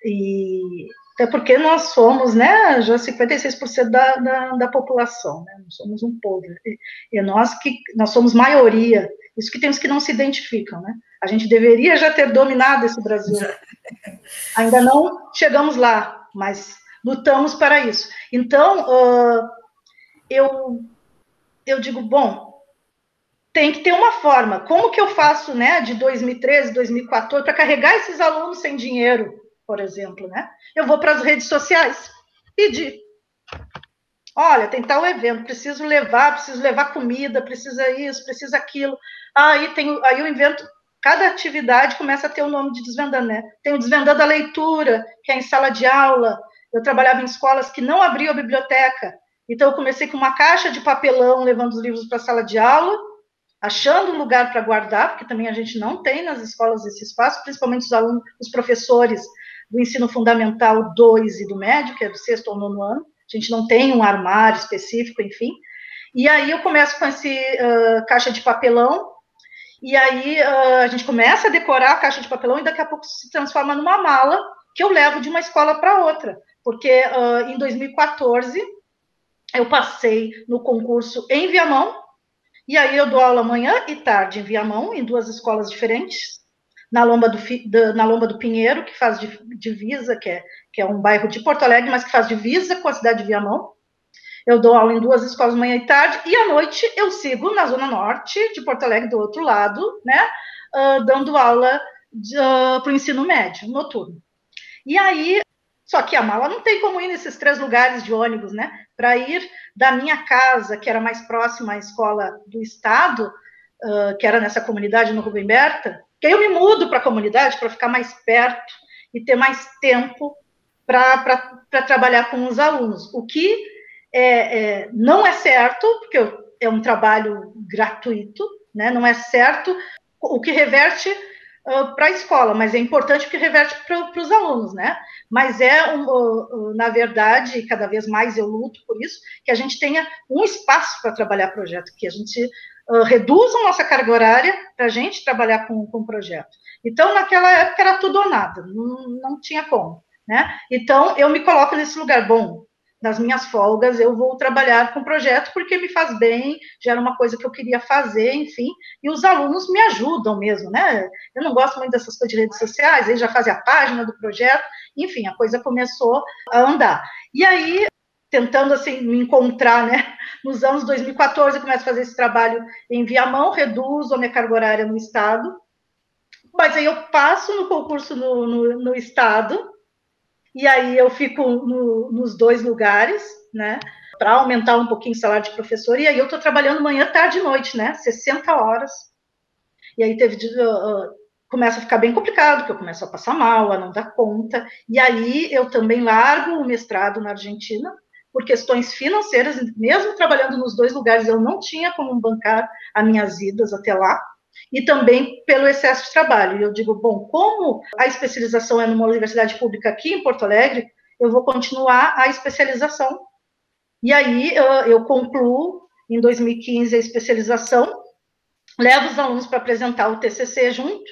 e até porque nós somos, né, já 56% da, da, da população, né, nós somos um povo, e, e nós que, nós somos maioria, isso que tem os que não se identificam, né, a gente deveria já ter dominado esse Brasil, (laughs) ainda não chegamos lá, mas lutamos para isso, então, uh, eu, eu digo, bom, tem que ter uma forma. Como que eu faço, né, de 2013, 2014, para carregar esses alunos sem dinheiro, por exemplo, né? Eu vou para as redes sociais pedir. Olha, tem tal evento, preciso levar, preciso levar comida, precisa isso, precisa aquilo. Aí tem, aí eu invento cada atividade começa a ter o nome de desvendando, né? Tem o desvendando a leitura, que é em sala de aula. Eu trabalhava em escolas que não abriam a biblioteca. Então eu comecei com uma caixa de papelão levando os livros para a sala de aula achando um lugar para guardar, porque também a gente não tem nas escolas esse espaço, principalmente os alunos, os professores do ensino fundamental 2 e do médio, que é do sexto ou nono ano, a gente não tem um armário específico, enfim. E aí eu começo com esse uh, caixa de papelão, e aí uh, a gente começa a decorar a caixa de papelão e daqui a pouco se transforma numa mala que eu levo de uma escola para outra, porque uh, em 2014 eu passei no concurso em Viamão, e aí eu dou aula manhã e tarde em Viamão, em duas escolas diferentes, na Lomba do, na Lomba do Pinheiro, que faz divisa, que é, que é um bairro de Porto Alegre, mas que faz divisa com a cidade de Viamão. Eu dou aula em duas escolas manhã e tarde, e à noite eu sigo na Zona Norte de Porto Alegre, do outro lado, né, uh, dando aula uh, para o ensino médio, noturno. E aí, só que a mala não tem como ir nesses três lugares de ônibus, né? Para ir da minha casa, que era mais próxima à escola do Estado, uh, que era nessa comunidade no Rubem Berta, que eu me mudo para a comunidade para ficar mais perto e ter mais tempo para trabalhar com os alunos. O que é, é, não é certo, porque é um trabalho gratuito, né? não é certo, o que reverte uh, para a escola, mas é importante porque reverte para os alunos, né? Mas é, um, uh, na verdade, cada vez mais eu luto por isso, que a gente tenha um espaço para trabalhar projeto, que a gente uh, reduza a nossa carga horária para a gente trabalhar com o projeto. Então, naquela época era tudo ou nada, não, não tinha como, né? Então, eu me coloco nesse lugar, bom, nas minhas folgas eu vou trabalhar com projeto porque me faz bem, já era uma coisa que eu queria fazer, enfim, e os alunos me ajudam mesmo, né? Eu não gosto muito dessas coisas de redes sociais, eles já fazem a página do projeto, enfim, a coisa começou a andar. E aí, tentando assim me encontrar, né? Nos anos 2014 eu começo a fazer esse trabalho em Viamão, reduzo a minha carga horária no estado, mas aí eu passo no concurso no, no, no estado e aí eu fico no, nos dois lugares, né? Para aumentar um pouquinho o salário de professor, e aí eu estou trabalhando manhã, tarde e noite, né? 60 horas. E aí teve. Uh, começa a ficar bem complicado, porque eu começo a passar mal, a não dar conta. E aí eu também largo o mestrado na Argentina, por questões financeiras, mesmo trabalhando nos dois lugares, eu não tinha como bancar as minhas idas até lá e também pelo excesso de trabalho. Eu digo, bom, como a especialização é numa universidade pública aqui em Porto Alegre, eu vou continuar a especialização. E aí eu concluo em 2015 a especialização, levo os alunos para apresentar o TCC junto.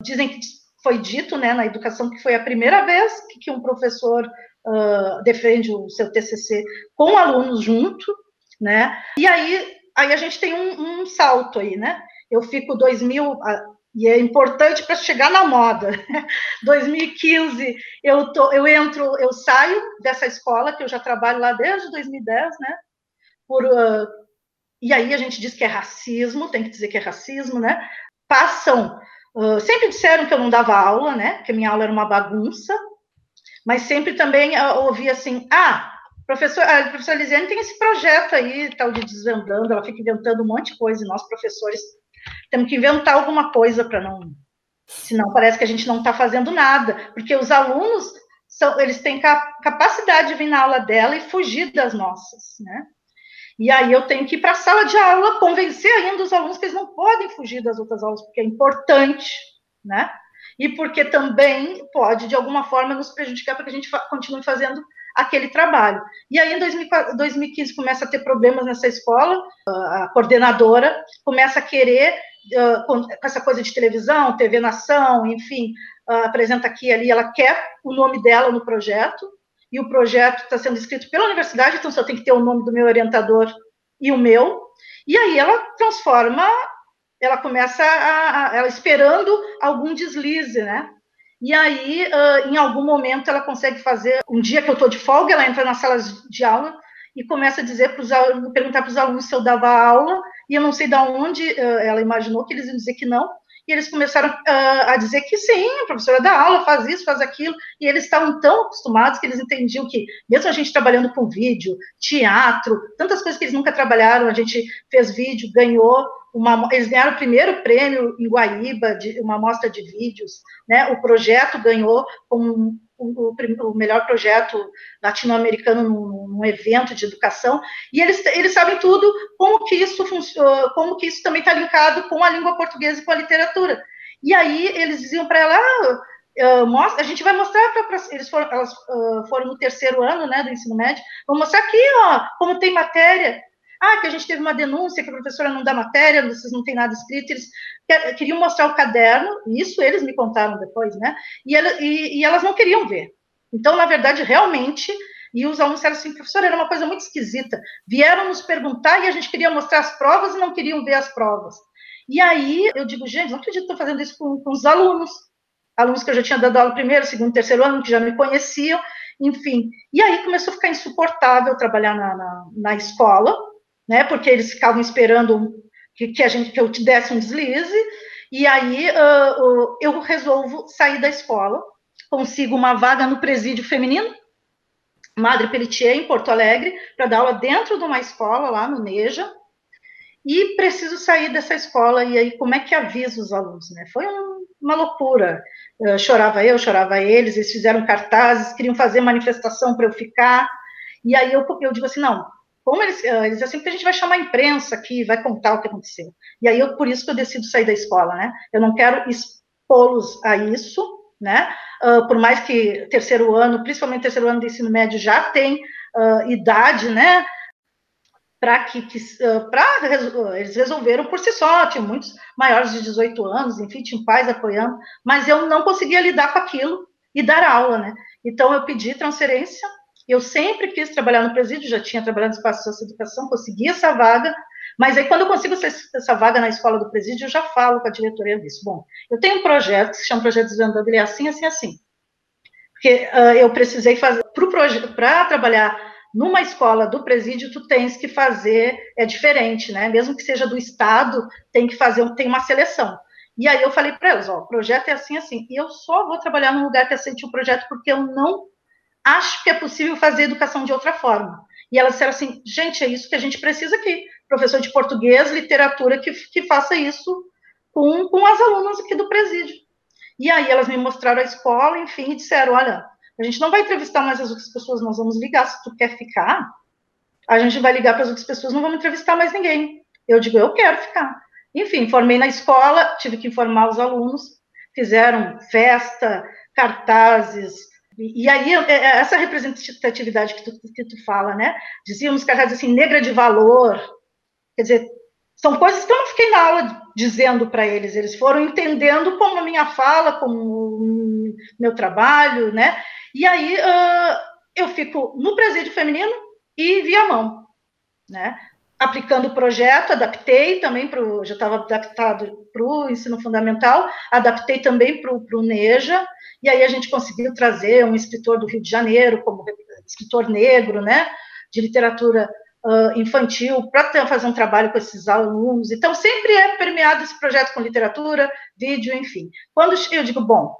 Dizem que foi dito, né, na educação que foi a primeira vez que, um professor uh, defende o seu TCC com alunos junto, né? E aí, aí a gente tem um, um salto aí, né? Eu fico 2000 e é importante para chegar na moda. (laughs) 2015 eu tô, eu entro, eu saio dessa escola que eu já trabalho lá desde 2010, né? Por uh, e aí a gente diz que é racismo, tem que dizer que é racismo, né? Passam, uh, sempre disseram que eu não dava aula, né? Que minha aula era uma bagunça, mas sempre também ouvi assim, ah, professor, a professora Lisiane tem esse projeto aí, tal de desvendando, ela fica inventando um monte de coisa, e nós professores temos que inventar alguma coisa para não. Senão parece que a gente não está fazendo nada, porque os alunos são, eles têm capacidade de vir na aula dela e fugir das nossas, né? E aí eu tenho que ir para a sala de aula convencer ainda os alunos que eles não podem fugir das outras aulas, porque é importante, né? E porque também pode, de alguma forma, nos prejudicar para que a gente continue fazendo aquele trabalho. E aí, em 2015, começa a ter problemas nessa escola, a coordenadora começa a querer, com essa coisa de televisão, TV Nação, enfim, apresenta aqui ali, ela quer o nome dela no projeto, e o projeto está sendo escrito pela universidade, então só tem que ter o nome do meu orientador e o meu, e aí ela transforma, ela começa a, a ela esperando algum deslize, né? E aí, uh, em algum momento, ela consegue fazer. Um dia que eu estou de folga, ela entra nas salas de aula e começa a dizer para os alunos, perguntar para os alunos se eu dava aula, e eu não sei de onde uh, ela imaginou que eles iam dizer que não, e eles começaram uh, a dizer que sim, a professora dá aula, faz isso, faz aquilo, e eles estavam tão acostumados que eles entendiam que, mesmo a gente trabalhando com vídeo, teatro, tantas coisas que eles nunca trabalharam, a gente fez vídeo, ganhou, uma, eles ganharam o primeiro prêmio em Guaíba, de uma amostra de vídeos, né? O projeto ganhou um, o, o, melhor projeto latino-americano num, num, evento de educação, e eles, eles sabem tudo como que isso funciona, como que isso também está linkado com a língua portuguesa e com a literatura. E aí eles diziam para ela, ah, mostra, a gente vai mostrar para eles foram, elas uh, foram no terceiro ano né, do ensino médio, vamos mostrar aqui, ó, como tem matéria, ah, que a gente teve uma denúncia que a professora não dá matéria, vocês não têm nada escrito. Eles queriam mostrar o caderno, isso eles me contaram depois, né? E, ela, e, e elas não queriam ver. Então, na verdade, realmente, e os alunos disseram assim, professora, era uma coisa muito esquisita. Vieram nos perguntar e a gente queria mostrar as provas e não queriam ver as provas. E aí eu digo, gente, não acredito que estou fazendo isso com, com os alunos. Alunos que eu já tinha dado aula primeiro, segundo, terceiro ano, que já me conheciam, enfim. E aí começou a ficar insuportável trabalhar na, na, na escola, né? Porque eles ficavam esperando que, que a gente que eu te desse um deslize. E aí uh, eu resolvo sair da escola, consigo uma vaga no presídio feminino, Madre Pelletier, em Porto Alegre, para dar aula dentro de uma escola lá no Neja, e preciso sair dessa escola, e aí como é que avisa os alunos, né? Foi um, uma loucura, uh, chorava eu, chorava eles, eles fizeram cartazes, queriam fazer manifestação para eu ficar, e aí eu, eu digo assim, não, como eles, eh, eles assim, que a gente vai chamar a imprensa aqui, vai contar o que aconteceu. E aí, eu, por isso que eu decido sair da escola, né? Eu não quero expô-los a isso, né? Uh, por mais que terceiro ano, principalmente terceiro ano de ensino médio, já tem uh, idade, né? Para que, que uh, para eles resolveram por si só, tinham muitos maiores de 18 anos, enfim, tinham pais apoiando, mas eu não conseguia lidar com aquilo e dar aula, né? Então eu pedi transferência. Eu sempre quis trabalhar no presídio, já tinha trabalhado no espaço de educação, consegui essa vaga, mas aí, quando eu consigo essa vaga na escola do presídio, eu já falo com a diretoria disso. Bom, eu tenho um projeto que se chama Projeto Desvendando, ele é assim, assim, assim. Porque uh, eu precisei fazer, para trabalhar numa escola do presídio, tu tens que fazer, é diferente, né? Mesmo que seja do Estado, tem que fazer, tem uma seleção. E aí eu falei para eles, ó, o projeto é assim, assim, e eu só vou trabalhar num lugar que aceite o projeto porque eu não acho que é possível fazer educação de outra forma. E elas disseram assim, gente, é isso que a gente precisa aqui professor de português, literatura, que, que faça isso com, com as alunas aqui do presídio. E aí elas me mostraram a escola, enfim, e disseram, olha, a gente não vai entrevistar mais as outras pessoas, nós vamos ligar, se tu quer ficar, a gente vai ligar para as outras pessoas, não vamos entrevistar mais ninguém. Eu digo, eu quero ficar. Enfim, formei na escola, tive que informar os alunos, fizeram festa, cartazes, e, aí, é, é, essa representatividade que tu, que tu fala, né? Dizíamos cartazes assim, negra de valor, Quer dizer, são coisas que eu não fiquei na aula dizendo para eles, eles foram entendendo como a minha fala, como meu trabalho, né? E aí uh, eu fico no presídio feminino e via mão, né? Aplicando o projeto, adaptei também para o. Já estava adaptado para o ensino fundamental, adaptei também para o NEJA, e aí a gente conseguiu trazer um escritor do Rio de Janeiro, como escritor negro, né? De literatura uh, infantil para fazer um trabalho com esses alunos. Então, sempre é permeado esse projeto com literatura, vídeo, enfim. Quando eu digo, bom,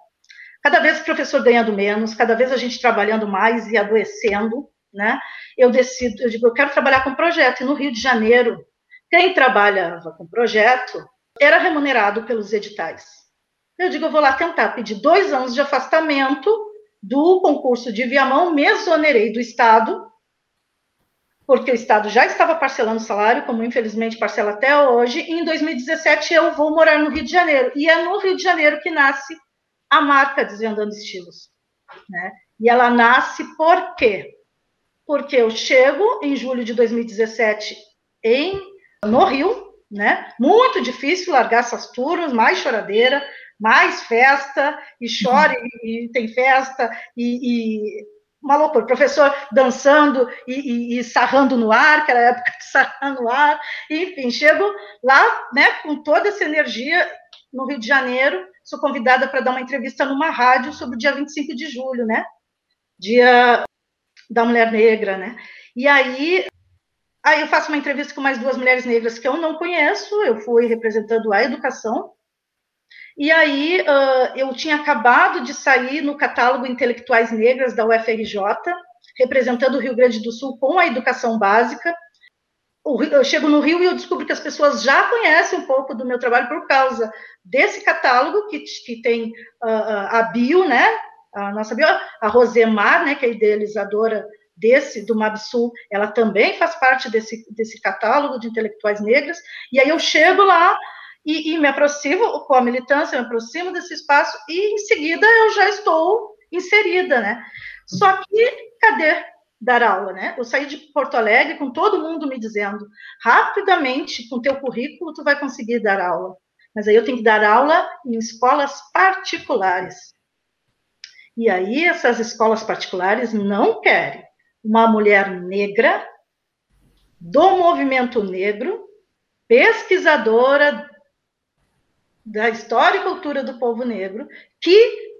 cada vez o professor ganhando menos, cada vez a gente trabalhando mais e adoecendo, né? Eu decido, eu digo, eu quero trabalhar com projeto. E no Rio de Janeiro, quem trabalhava com projeto era remunerado pelos editais. Eu digo, eu vou lá tentar pedir dois anos de afastamento do concurso de Viamão, me exonerei do Estado, porque o Estado já estava parcelando o salário, como infelizmente parcela até hoje, e em 2017 eu vou morar no Rio de Janeiro. E é no Rio de Janeiro que nasce a marca Desvendando Estilos. Né? E ela nasce por quê? Porque eu chego em julho de 2017 em, no Rio, né? Muito difícil largar essas turmas, mais choradeira, mais festa, e chore, e, e tem festa, e, e uma loucura. Professor dançando e, e, e, sarrando no ar, que era a época de sarrar no ar. Enfim, chego lá, né, com toda essa energia no Rio de Janeiro. Sou convidada para dar uma entrevista numa rádio sobre o dia 25 de julho, né? Dia da mulher negra, né? E aí, aí eu faço uma entrevista com mais duas mulheres negras que eu não conheço. Eu fui representando a educação e aí uh, eu tinha acabado de sair no catálogo Intelectuais Negras da UFRJ, representando o Rio Grande do Sul com a educação básica. Eu chego no Rio e eu descubro que as pessoas já conhecem um pouco do meu trabalho por causa desse catálogo que, que tem uh, a bio, né? A nossa bio, a Rosemar, né? Que é idealizadora desse, do Mabsul, ela também faz parte desse, desse catálogo de intelectuais negras. E aí eu chego lá, e, e me aproximo com a militância, me aproximo desse espaço e em seguida eu já estou inserida, né? Só que cadê dar aula, né? Eu saí de Porto Alegre com todo mundo me dizendo, rapidamente, com teu currículo, tu vai conseguir dar aula. Mas aí eu tenho que dar aula em escolas particulares. E aí essas escolas particulares não querem uma mulher negra do movimento negro, pesquisadora da história e cultura do povo negro, que,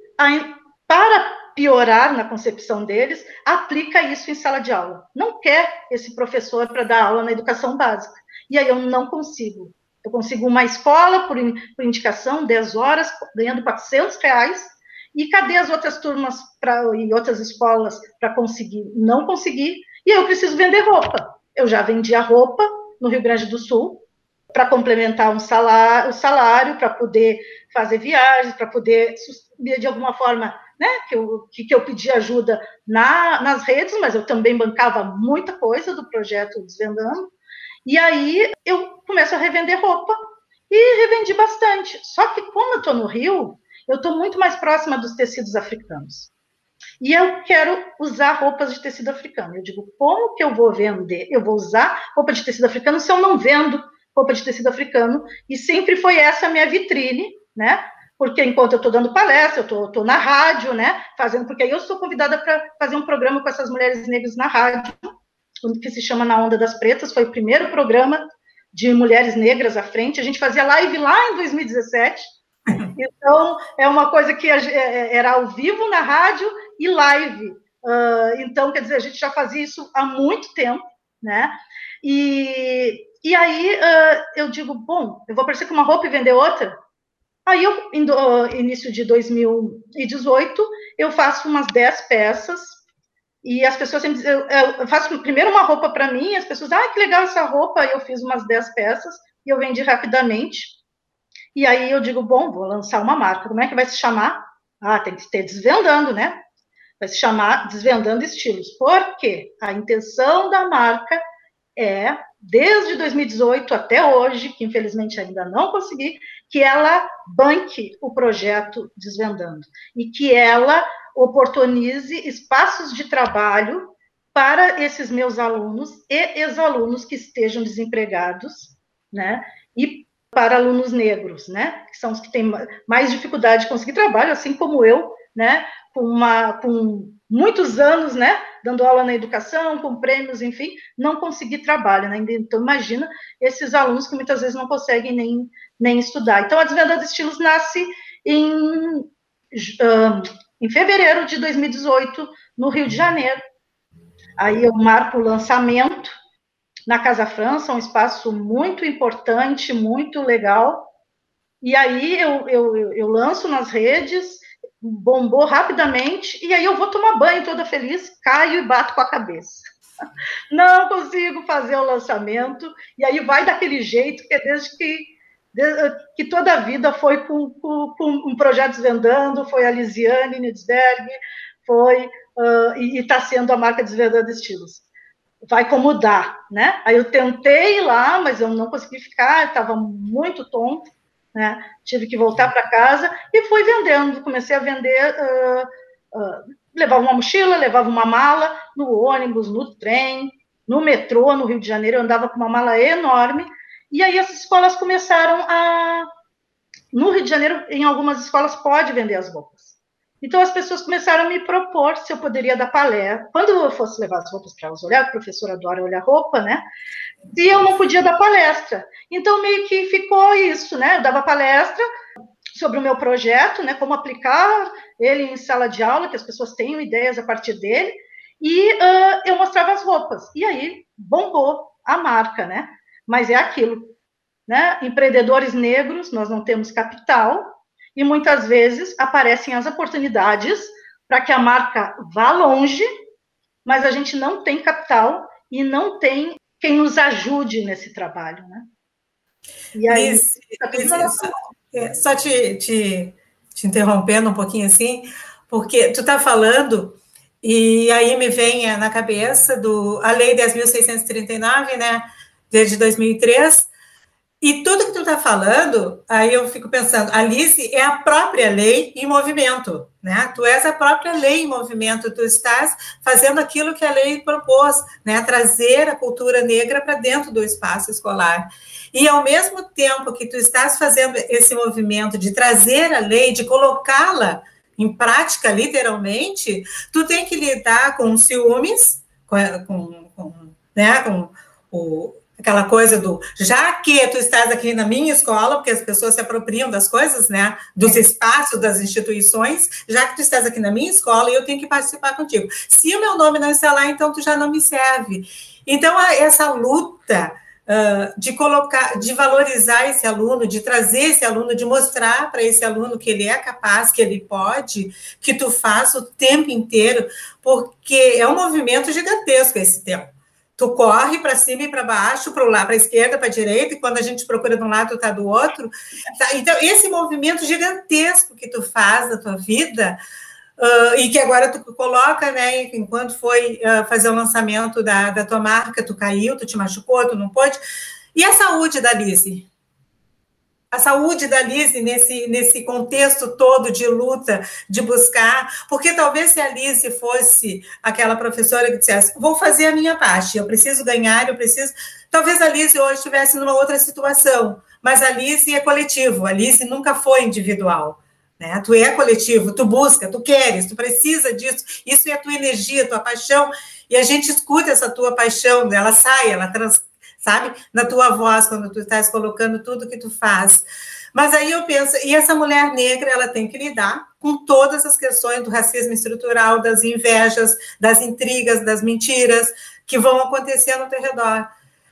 para piorar na concepção deles, aplica isso em sala de aula. Não quer esse professor para dar aula na educação básica. E aí eu não consigo. Eu consigo uma escola por, indicação, 10 horas, ganhando 400 reais, e cadê as outras turmas pra, e outras escolas para conseguir? Não conseguir, e eu preciso vender roupa. Eu já vendia roupa no Rio Grande do Sul, para complementar um salário, o salário, para poder fazer viagens, para poder, de alguma forma, né, que eu, que, que eu pedi ajuda na, nas redes, mas eu também bancava muita coisa do projeto Desvendando, e aí eu começo a revender roupa, e revendi bastante. Só que como eu estou no Rio, Eu estou muito mais próxima dos tecidos africanos. E eu quero usar roupas de tecido africano. Eu digo, como que eu vou vender? Eu vou usar roupa de tecido africano se eu não vendo roupa de tecido africano? E sempre foi essa a minha vitrine, né? Porque enquanto eu estou dando palestra, eu estou na rádio, né? Fazendo, porque aí eu sou convidada para fazer um programa com essas mulheres negras na rádio, que se chama Na Onda das Pretas. Foi o primeiro programa de mulheres negras à frente. A gente fazia live lá em 2017. Então, é uma coisa que é, é, era ao vivo na rádio e live. Uh, então, quer dizer, a gente já fazia isso há muito tempo, né? E, e aí uh, eu digo, bom, eu vou aparecer com uma roupa e vender outra? Aí, eu, em uh, início de 2018, eu faço umas 10 peças, e as pessoas sempre dizem, eu, eu faço primeiro uma roupa para mim, as pessoas, ah, que legal essa roupa, eu fiz umas 10 peças, e eu vendi rapidamente, e aí eu digo, bom, vou lançar uma marca, como é que vai se chamar? Ah, tem que ter desvendando, né? Vai se chamar Desvendando Estilos. Por quê? A intenção da marca é, desde 2018 até hoje, que infelizmente ainda não consegui, que ela banque o projeto Desvendando e que ela oportunize espaços de trabalho para esses meus alunos e ex-alunos que estejam desempregados, né? E para alunos negros, né? Que são os que têm mais dificuldade de conseguir trabalho, assim como eu, né? Com, uma, com muitos anos, né? Dando aula na educação, com prêmios, enfim, não consegui trabalho, né? Então, imagina esses alunos que muitas vezes não conseguem nem, nem estudar. Então, a Desvenda de Estilos nasce em, em fevereiro de 2018, no Rio de Janeiro. Aí eu marco o lançamento na Casa França, um espaço muito importante, muito legal. E aí eu, eu, eu lanço nas redes, bombou rapidamente, e aí eu vou tomar banho toda feliz, caio e bato com a cabeça. (laughs) Não consigo fazer o lançamento, e aí vai daquele jeito que é desde que, que toda a vida foi com, com, com um projeto Desvendando, foi a Lisiane Nidsberg, foi, uh, e está sendo a marca Desvendando Estilos vai como dá, né? Aí eu tentei lá, mas eu não consegui ficar, estava muito tonto, né? Tive que voltar para casa e fui vendendo. Comecei a vender, uh, uh, levava uma mochila, levava uma mala no ônibus, no trem, no metrô, no Rio de Janeiro, eu andava com uma mala enorme. E aí as escolas começaram a. No Rio de Janeiro, em algumas escolas, pode vender as roupas. Então, as pessoas começaram a me propor se eu poderia dar palestra. Quando eu fosse levar as roupas para elas olhar, a professora adora olhar roupa, né? E eu não podia dar palestra. Então, meio que ficou isso, né? Eu dava palestra sobre o meu projeto, né? Como aplicar ele em sala de aula, que as pessoas tenham ideias a partir dele. E uh, eu mostrava as roupas. E aí, bombou a marca, né? Mas é aquilo, né? Empreendedores negros, nós não temos capital, e muitas vezes aparecem as oportunidades para que a marca vá longe, mas a gente não tem capital e não tem quem nos ajude nesse trabalho, né? E aí, Liz, tá só, é, só te, te, te, interrompendo um pouquinho assim, porque tu está falando e aí me vem na cabeça do a lei 10.639, né, desde 2003, e tudo que tu está falando, aí eu fico pensando, Alice é a própria lei em movimento, né? Tu és a própria lei em movimento, tu estás fazendo aquilo que a lei propôs, né? Trazer a cultura negra para dentro do espaço escolar. E ao mesmo tempo que tu estás fazendo esse movimento de trazer a lei, de colocá-la em prática, literalmente, tu tem que lidar com ciúmes, com, com, com né? com o, aquela coisa do já que tu estás aqui na minha escola, porque as pessoas se apropriam das coisas, né, dos é. espaços das instituições, já que tu estás aqui na minha escola eu tenho que participar contigo. Se o meu nome não está lá, então tu já não me serve. Então essa luta uh, de colocar, de valorizar esse aluno, de trazer esse aluno, de mostrar para esse aluno que ele é capaz, que ele pode, que tu faz o tempo inteiro, porque é um movimento gigantesco esse tempo tu corre para cima e para baixo, para lá, para esquerda, para direita, e quando a gente procura de um lado, está do outro. Tá? Então, esse movimento gigantesco que tu faz na tua vida, uh, e que agora tu coloca, né, enquanto foi uh, fazer o lançamento da, da tua marca, tu caiu, tu te machucou, tu não pôde. E a saúde da Lise? A saúde da Lise nesse, nesse contexto todo de luta, de buscar, porque talvez se a Lise fosse aquela professora que dissesse, vou fazer a minha parte, eu preciso ganhar, eu preciso. Talvez a Lise hoje estivesse numa outra situação, mas a Lise é coletivo, a Lise nunca foi individual. Né? Tu é coletivo, tu busca, tu queres, tu precisa disso, isso é a tua energia, a tua paixão, e a gente escuta essa tua paixão, ela sai, ela trans, sabe? Na tua voz, quando tu estás colocando tudo que tu faz. Mas aí eu penso, e essa mulher negra, ela tem que lidar com todas as questões do racismo estrutural, das invejas, das intrigas, das mentiras que vão acontecer no teu redor.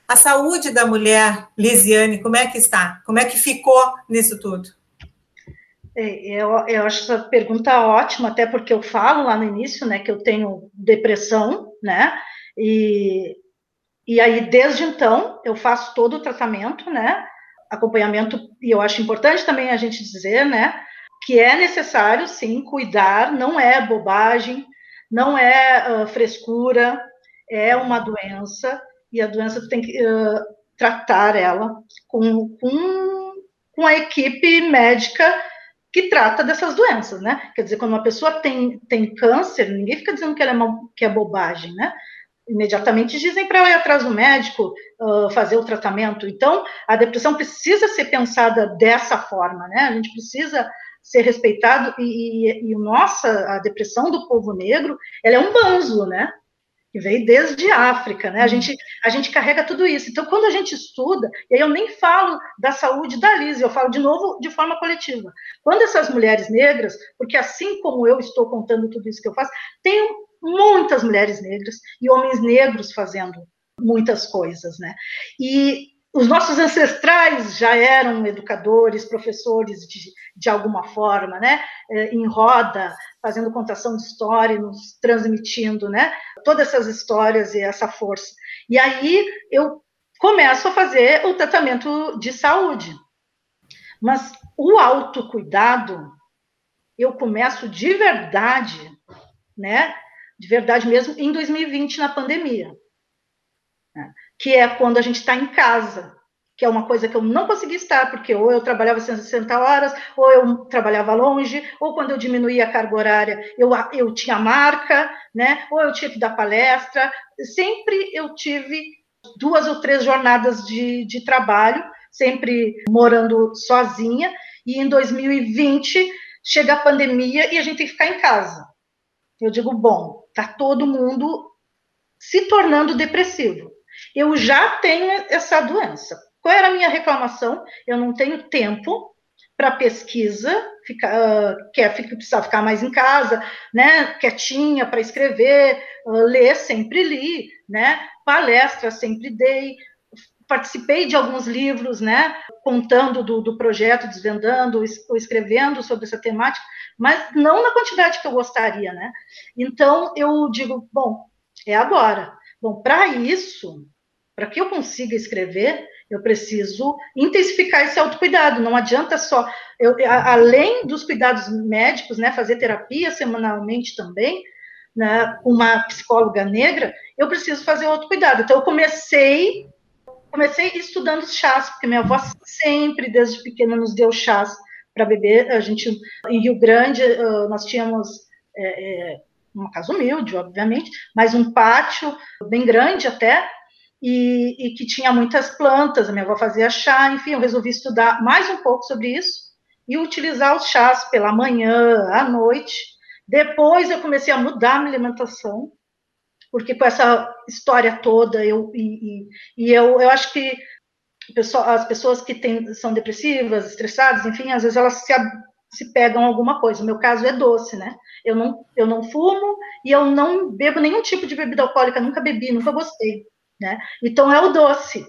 A saúde da mulher, Lisiane, como é que está? Como é que ficou nisso tudo? É, eu, eu acho essa pergunta ótima, até porque eu falo lá no início, né, que eu tenho depressão, né, e e aí, desde então, eu faço todo o tratamento, né? Acompanhamento, e eu acho importante também a gente dizer, né? Que é necessário, sim, cuidar, não é bobagem, não é uh, frescura, é uma doença, e a doença tem que uh, tratar ela com, com, com a equipe médica que trata dessas doenças, né? Quer dizer, quando uma pessoa tem, tem câncer, ninguém fica dizendo que, é, uma, que é bobagem, né? Imediatamente dizem para eu ir atrás do médico uh, fazer o tratamento. Então, a depressão precisa ser pensada dessa forma, né? A gente precisa ser respeitado e, e, e nossa, a depressão do povo negro, ela é um banzo, né? Que veio desde a África, né? A gente, a gente carrega tudo isso. Então, quando a gente estuda, e aí eu nem falo da saúde da Liz, eu falo de novo de forma coletiva. Quando essas mulheres negras, porque assim como eu estou contando tudo isso que eu faço, tem muitas mulheres negras e homens negros fazendo muitas coisas, né? E os nossos ancestrais já eram educadores, professores de, de alguma forma, né? É, em roda, fazendo contação de história, nos transmitindo, né? Todas essas histórias e essa força. E aí eu começo a fazer o tratamento de saúde. Mas o autocuidado, eu começo de verdade, né? De verdade mesmo, em 2020, na pandemia. Né? Que é quando a gente está em casa, que é uma coisa que eu não consegui estar, porque ou eu trabalhava 160 horas, ou eu trabalhava longe, ou quando eu diminuía a carga horária, eu, eu tinha marca, né? ou eu tinha que dar palestra. Sempre eu tive duas ou três jornadas de, de trabalho, sempre morando sozinha, e em 2020 chega a pandemia e a gente tem que ficar em casa. Eu digo, bom, Está todo mundo se tornando depressivo. Eu já tenho essa doença. Qual era a minha reclamação? Eu não tenho tempo para pesquisa, ficar, uh, quer precisar ficar mais em casa, né, quietinha para escrever, uh, ler sempre li, né, palestra sempre dei, participei de alguns livros, né, contando do, do projeto, desvendando ou escrevendo sobre essa temática, mas não na quantidade que eu gostaria, né? Então eu digo, bom, é agora. Bom, para isso, para que eu consiga escrever, eu preciso intensificar esse autocuidado. Não adianta só, eu, além dos cuidados médicos, né, fazer terapia semanalmente também, né, uma psicóloga negra, eu preciso fazer o autocuidado. Então eu comecei comecei estudando chás, porque minha avó sempre, desde pequena, nos deu chás para beber. A gente, em Rio Grande, nós tínhamos é, é, uma casa humilde, obviamente, mas um pátio bem grande até, e, e, que tinha muitas plantas. A minha avó fazia chá, enfim, eu resolvi estudar mais um pouco sobre isso e utilizar os chás pela manhã, à noite. Depois eu comecei a mudar a minha alimentação, porque com essa história toda, eu, e, e, e eu, eu acho que as pessoas que tem, são depressivas, estressadas, enfim, às vezes elas se, se pegam alguma coisa. O meu caso é doce, né? Eu não, eu não fumo e eu não bebo nenhum tipo de bebida alcoólica, nunca bebi, nunca gostei, né? Então é o doce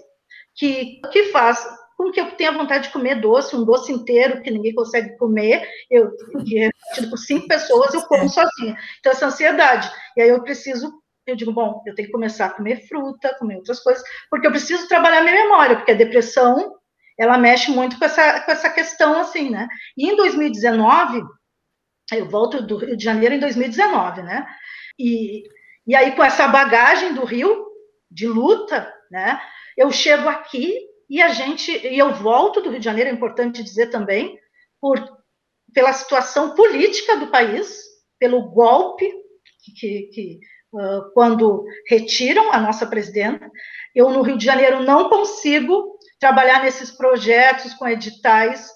que, que faz com que eu tenha vontade de comer doce, um doce inteiro que ninguém consegue comer, eu, que é por cinco pessoas, eu como sozinha. Então, essa ansiedade. E aí eu preciso eu digo, bom, eu tenho que começar a comer fruta, comer outras coisas, porque eu preciso trabalhar minha memória, porque a depressão, ela mexe muito com essa, com essa questão, assim, né? E em 2019, eu volto do Rio de Janeiro em 2019, né? E, e aí, com essa bagagem do Rio, de luta, né? Eu chego aqui e a gente, e eu volto do Rio de Janeiro, é importante dizer também, por, pela situação política do país, pelo golpe que, que quando retiram a nossa presidenta, eu no Rio de Janeiro não consigo trabalhar nesses projetos com editais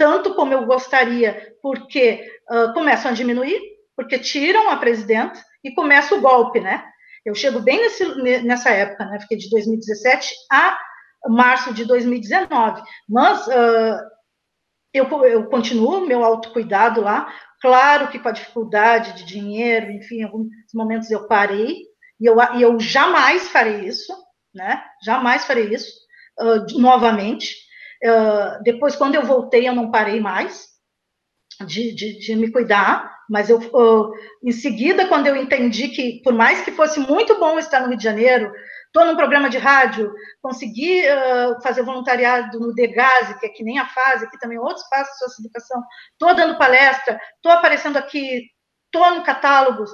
tanto como eu gostaria, porque uh, começam a diminuir, porque tiram a presidenta e começa o golpe, né? Eu chego bem nesse, nessa época, né? Fiquei de 2017 a março de 2019. Mas uh, eu, eu continuo meu autocuidado lá. Claro que com a dificuldade de dinheiro, enfim, em alguns momentos eu parei, e eu, e eu jamais farei isso, né? Jamais farei isso uh, novamente. Uh, depois, quando eu voltei, eu não parei mais de, de, de me cuidar, mas eu, uh, em seguida, quando eu entendi que, por mais que fosse muito bom estar no Rio de Janeiro, estou num programa de rádio, consegui uh, fazer voluntariado no Degase, que é que nem a fase, aqui também outros passos de sua educação, estou dando palestra, estou aparecendo aqui, estou no catálogo,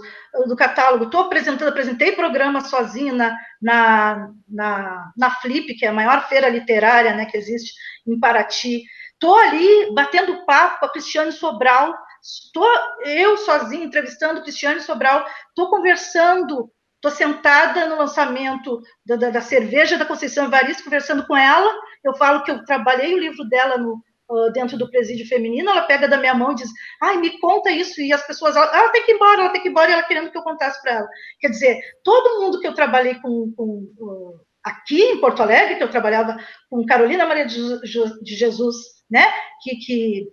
do catálogo, estou apresentando, apresentei programa sozinha na, na, na, na Flip, que é a maior feira literária né, que existe em Paraty, estou ali batendo papo com a Cristiane Sobral, estou eu sozinha entrevistando Cristiane Sobral, estou conversando, estou sentada no lançamento da, da, da, cerveja da Conceição Evaristo, conversando com ela, eu falo que eu trabalhei o livro dela no, uh, dentro do presídio feminino, ela pega da minha mão e diz, ai, me conta isso, e as pessoas, ela, ela tem que ir embora, ela tem que ir embora, e ela querendo que eu contasse para ela. Quer dizer, todo mundo que eu trabalhei com, com aqui em Porto Alegre, que eu trabalhava com Carolina Maria de, de Jesus, né, que, que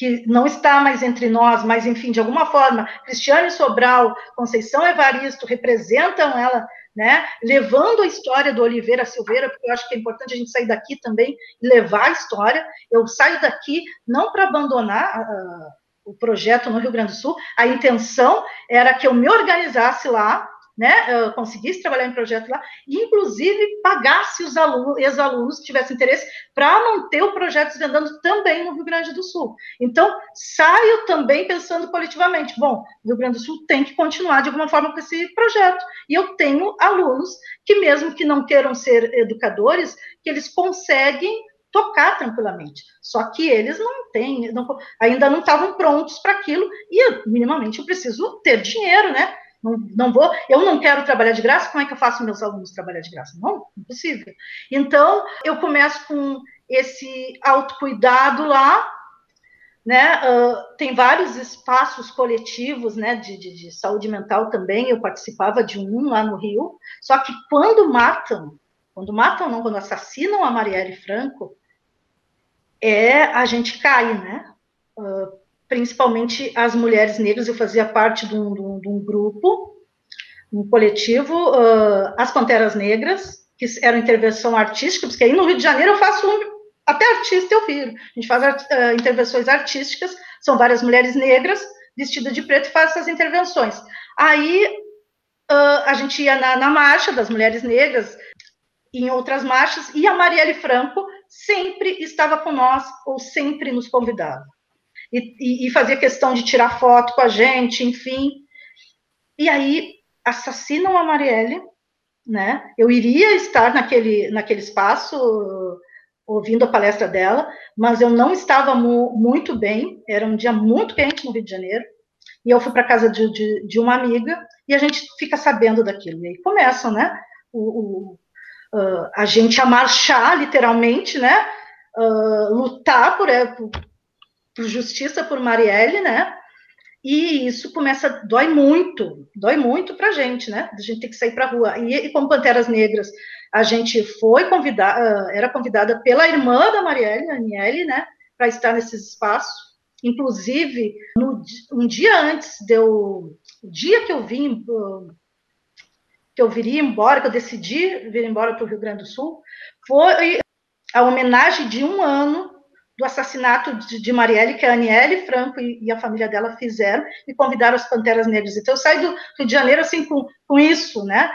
que não está mais entre nós, mas enfim, de alguma forma, Cristiane Sobral, Conceição Evaristo representam ela né, levando a história do Oliveira Silveira, porque eu acho que é importante a gente sair daqui também e levar a história. Eu saio daqui não para abandonar uh, o projeto no Rio Grande do Sul, a intenção era que eu me organizasse lá, né, uh, conseguisse trabalhar em projeto lá, e inclusive pagasse os alunos, ex-alunos que tivessem interesse para manter o projeto desvendando também no Rio Grande do Sul. Então, saio também pensando coletivamente, bom, o Rio Grande do Sul tem que continuar de alguma forma com esse projeto, e eu tenho alunos que mesmo que não queiram ser educadores, que eles conseguem tocar tranquilamente. Só que eles não têm, não, ainda não estavam prontos para aquilo, e minimamente eu preciso ter dinheiro, né? Não, não vou, eu não quero trabalhar de graça, como é que eu faço meus alunos trabalhar de graça? Não, impossível. Então, eu começo com esse autocuidado lá, né? Uh, tem vários espaços coletivos, né, de, de, de, saúde mental também. Eu participava de um lá no Rio. Só que quando matam, quando matam não, quando assassinam a Marielle Franco, é a gente cai, né? Uh, principalmente as mulheres negras. Eu fazia parte de um, de um, de um grupo, um coletivo, uh, as Panteras Negras, que era intervenção artística, porque aí no Rio de Janeiro eu faço um, até artista eu viro. A gente faz uh, intervenções artísticas, são várias mulheres negras vestidas de preto e faz essas intervenções. Aí uh, a gente ia na, na marcha das mulheres negras, em outras marchas, e a Marielle Franco sempre estava com nós, ou sempre nos convidava e, e, fazia questão de tirar foto com a gente, enfim. E aí assassinam a Marielle, né? Eu iria estar naquele, naquele espaço ouvindo a palestra dela, mas eu não estava mu muito bem, era um dia muito quente no Rio de Janeiro, e eu fui para casa de, de, de, uma amiga, e a gente fica sabendo daquilo, e aí começam, né, o, o uh, a gente a marchar, literalmente, né, uh, lutar por, é, justiça por Marielle, né? E isso começa, dói muito, dói muito para gente, né? A gente tem que sair para rua. E, e como Panteras Negras, a gente foi convidada, ah, era convidada pela irmã da Marielle, Aniele, né? Para estar nesses espaços. Inclusive, no, um dia antes deu, o dia que eu vim, ah, que eu viria embora, que eu decidi vir embora para o Rio Grande do Sul, foi a homenagem de um ano do assassinato de, de Marielle, que a Aniele Franco e, e, a família dela fizeram, e convidaram as Panteras Negras. Então, eu saí do Rio de Janeiro, assim, com, com isso, né?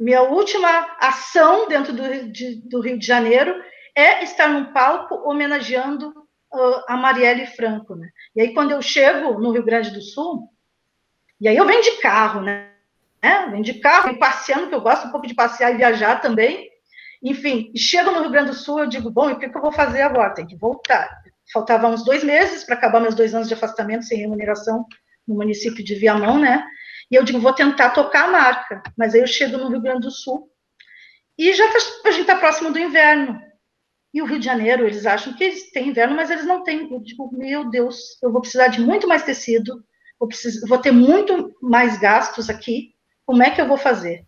Minha última ação dentro do, de, do Rio de Janeiro é estar num palco homenageando uh, a Marielle Franco, né? E aí, quando eu chego no Rio Grande do Sul, e aí eu venho de carro, né? né? Venho de carro, passeando, que eu gosto um pouco de passear e viajar também, enfim, chego no Rio Grande do Sul, eu digo, bom, e o que, eu vou fazer agora? Tem que voltar. Faltavam uns dois meses para acabar meus dois anos de afastamento sem remuneração no município de Viamão, né? E eu digo, vou tentar tocar a marca. Mas aí eu chego no Rio Grande do Sul e já tá, a gente está próximo do inverno. E o Rio de Janeiro, eles acham que eles têm inverno, mas eles não têm. Eu digo, meu Deus, eu vou precisar de muito mais tecido, vou, precisar, vou ter muito mais gastos aqui. Como é que eu vou fazer?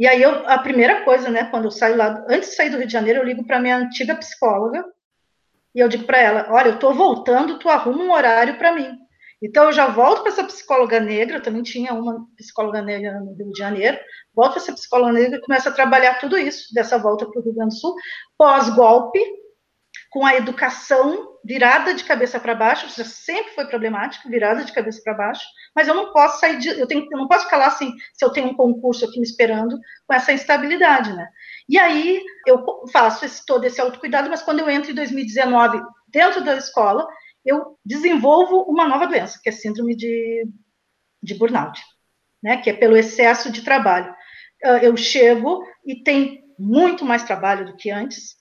E aí, eu, a primeira coisa, né, quando eu saio lá, antes de sair do Rio de Janeiro, eu ligo para minha antiga psicóloga e eu digo para ela: olha, eu estou voltando, tu arruma um horário para mim. Então, eu já volto para essa psicóloga negra, eu também tinha uma psicóloga negra no Rio de Janeiro, volto para essa psicóloga negra e começo a trabalhar tudo isso, dessa volta para o Rio Grande do Sul, pós-golpe, com a educação virada de cabeça para baixo, já sempre foi problemática, virada de cabeça para baixo, mas eu não posso sair de, eu, tenho, eu não posso ficar lá assim, se eu tenho um concurso aqui me esperando, com essa instabilidade, né? E aí eu faço esse, todo esse autocuidado, mas quando eu entro em 2019 dentro da escola, eu desenvolvo uma nova doença, que é síndrome de, de burnout, né? Que é pelo excesso de trabalho. Ah, eu chego e tem muito mais trabalho do que antes,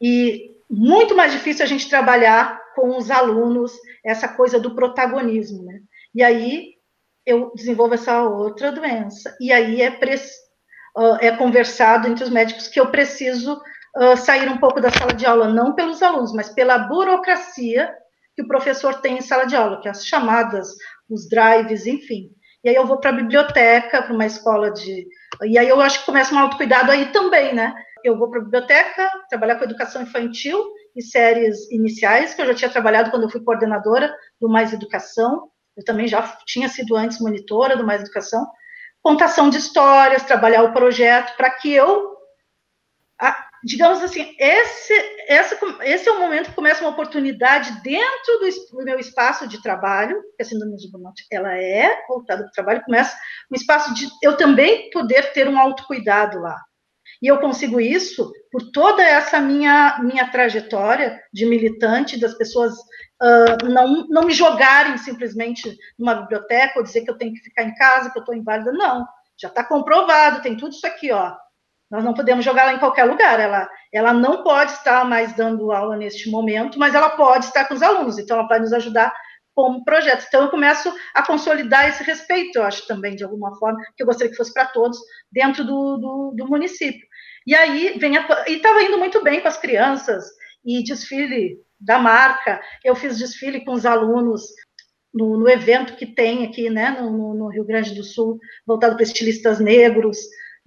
e muito mais difícil a gente trabalhar com os alunos essa coisa do protagonismo, né? E aí eu desenvolvo essa outra doença, e aí é, é conversado entre os médicos que eu preciso uh, sair um pouco da sala de aula, não pelos alunos, mas pela burocracia que o professor tem em sala de aula, que é as chamadas, os drives, enfim. E aí eu vou para a biblioteca, para uma escola de. E aí eu acho que começa um autocuidado aí também, né? Eu vou para a biblioteca, trabalhar com educação infantil e séries iniciais, que eu já tinha trabalhado quando eu fui coordenadora do Mais Educação, eu também já tinha sido antes monitora do Mais Educação, contação de histórias, trabalhar o projeto, para que eu, digamos assim, esse, essa, esse é o momento que começa uma oportunidade dentro do, do meu espaço de trabalho, que a síndrome de burnout, ela é voltada para o trabalho, começa um espaço de eu também poder ter um autocuidado lá, e eu consigo isso por toda essa minha, minha trajetória de militante, das pessoas uh, não, não me jogarem simplesmente numa biblioteca ou dizer que eu tenho que ficar em casa, que eu estou inválida. Não, já está comprovado, tem tudo isso aqui, ó. Nós não podemos jogar ela em qualquer lugar. Ela, ela não pode estar mais dando aula neste momento, mas ela pode estar com os alunos, então ela pode nos ajudar como projeto. Então, eu começo a consolidar esse respeito, eu acho também, de alguma forma, que eu gostaria que fosse para todos, dentro do, do, do município. E aí vem a, e estava indo muito bem com as crianças e desfile da marca. Eu fiz desfile com os alunos no, no evento que tem aqui, né, no, no, Rio Grande do Sul, voltado para estilistas negros.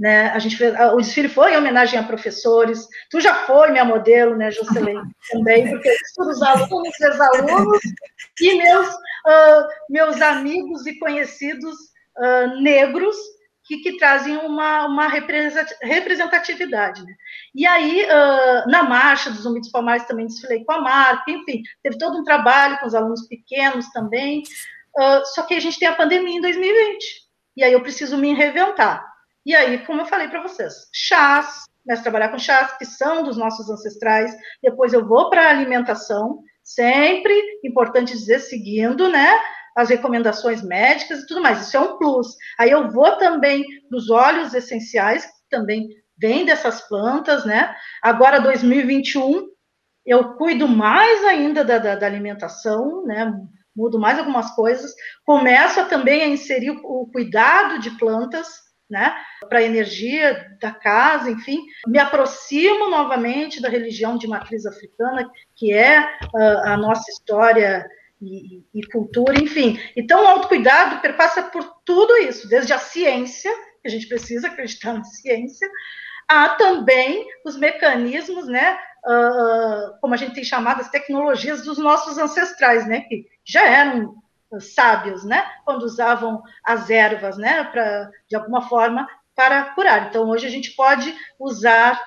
Né, a gente fez, o desfile foi em homenagem a professores. Tu já foi minha modelo, né, Jocelyn, (laughs) também, porque os alunos, meus alunos e meus, uh, meus amigos e conhecidos uh, negros que, que trazem uma, uma representatividade. Né? E aí, uh, na marcha dos Zumbi dos Palmares, também desfilei com a marca, enfim, teve todo um trabalho com os alunos pequenos também, uh, só que a gente tem a pandemia em 2020, e aí eu preciso me reinventar. E aí, como eu falei para vocês, chás, começo a trabalhar com chás, que são dos nossos ancestrais, depois eu vou para a alimentação, sempre importante dizer, seguindo, né, as recomendações médicas e tudo mais. Isso é um plus. Aí eu vou também nos óleos essenciais, que também vem dessas plantas, né? Agora, 2021, eu cuido mais ainda da, da, da alimentação, né? Mudo mais algumas coisas. Começo a, também a inserir o, o cuidado de plantas, né? Para a energia da casa, enfim. Me aproximo novamente da religião de matriz africana, que é uh, a nossa história e, e, cultura, enfim. Então, o autocuidado perpassa por tudo isso, desde a ciência, que a gente precisa acreditar (laughs) na ciência, há também os mecanismos, né, uh, como a gente tem chamado, as tecnologias dos nossos ancestrais, né, que já eram sábios, né, quando usavam as ervas, né, para de alguma forma para curar. Então, hoje a gente pode usar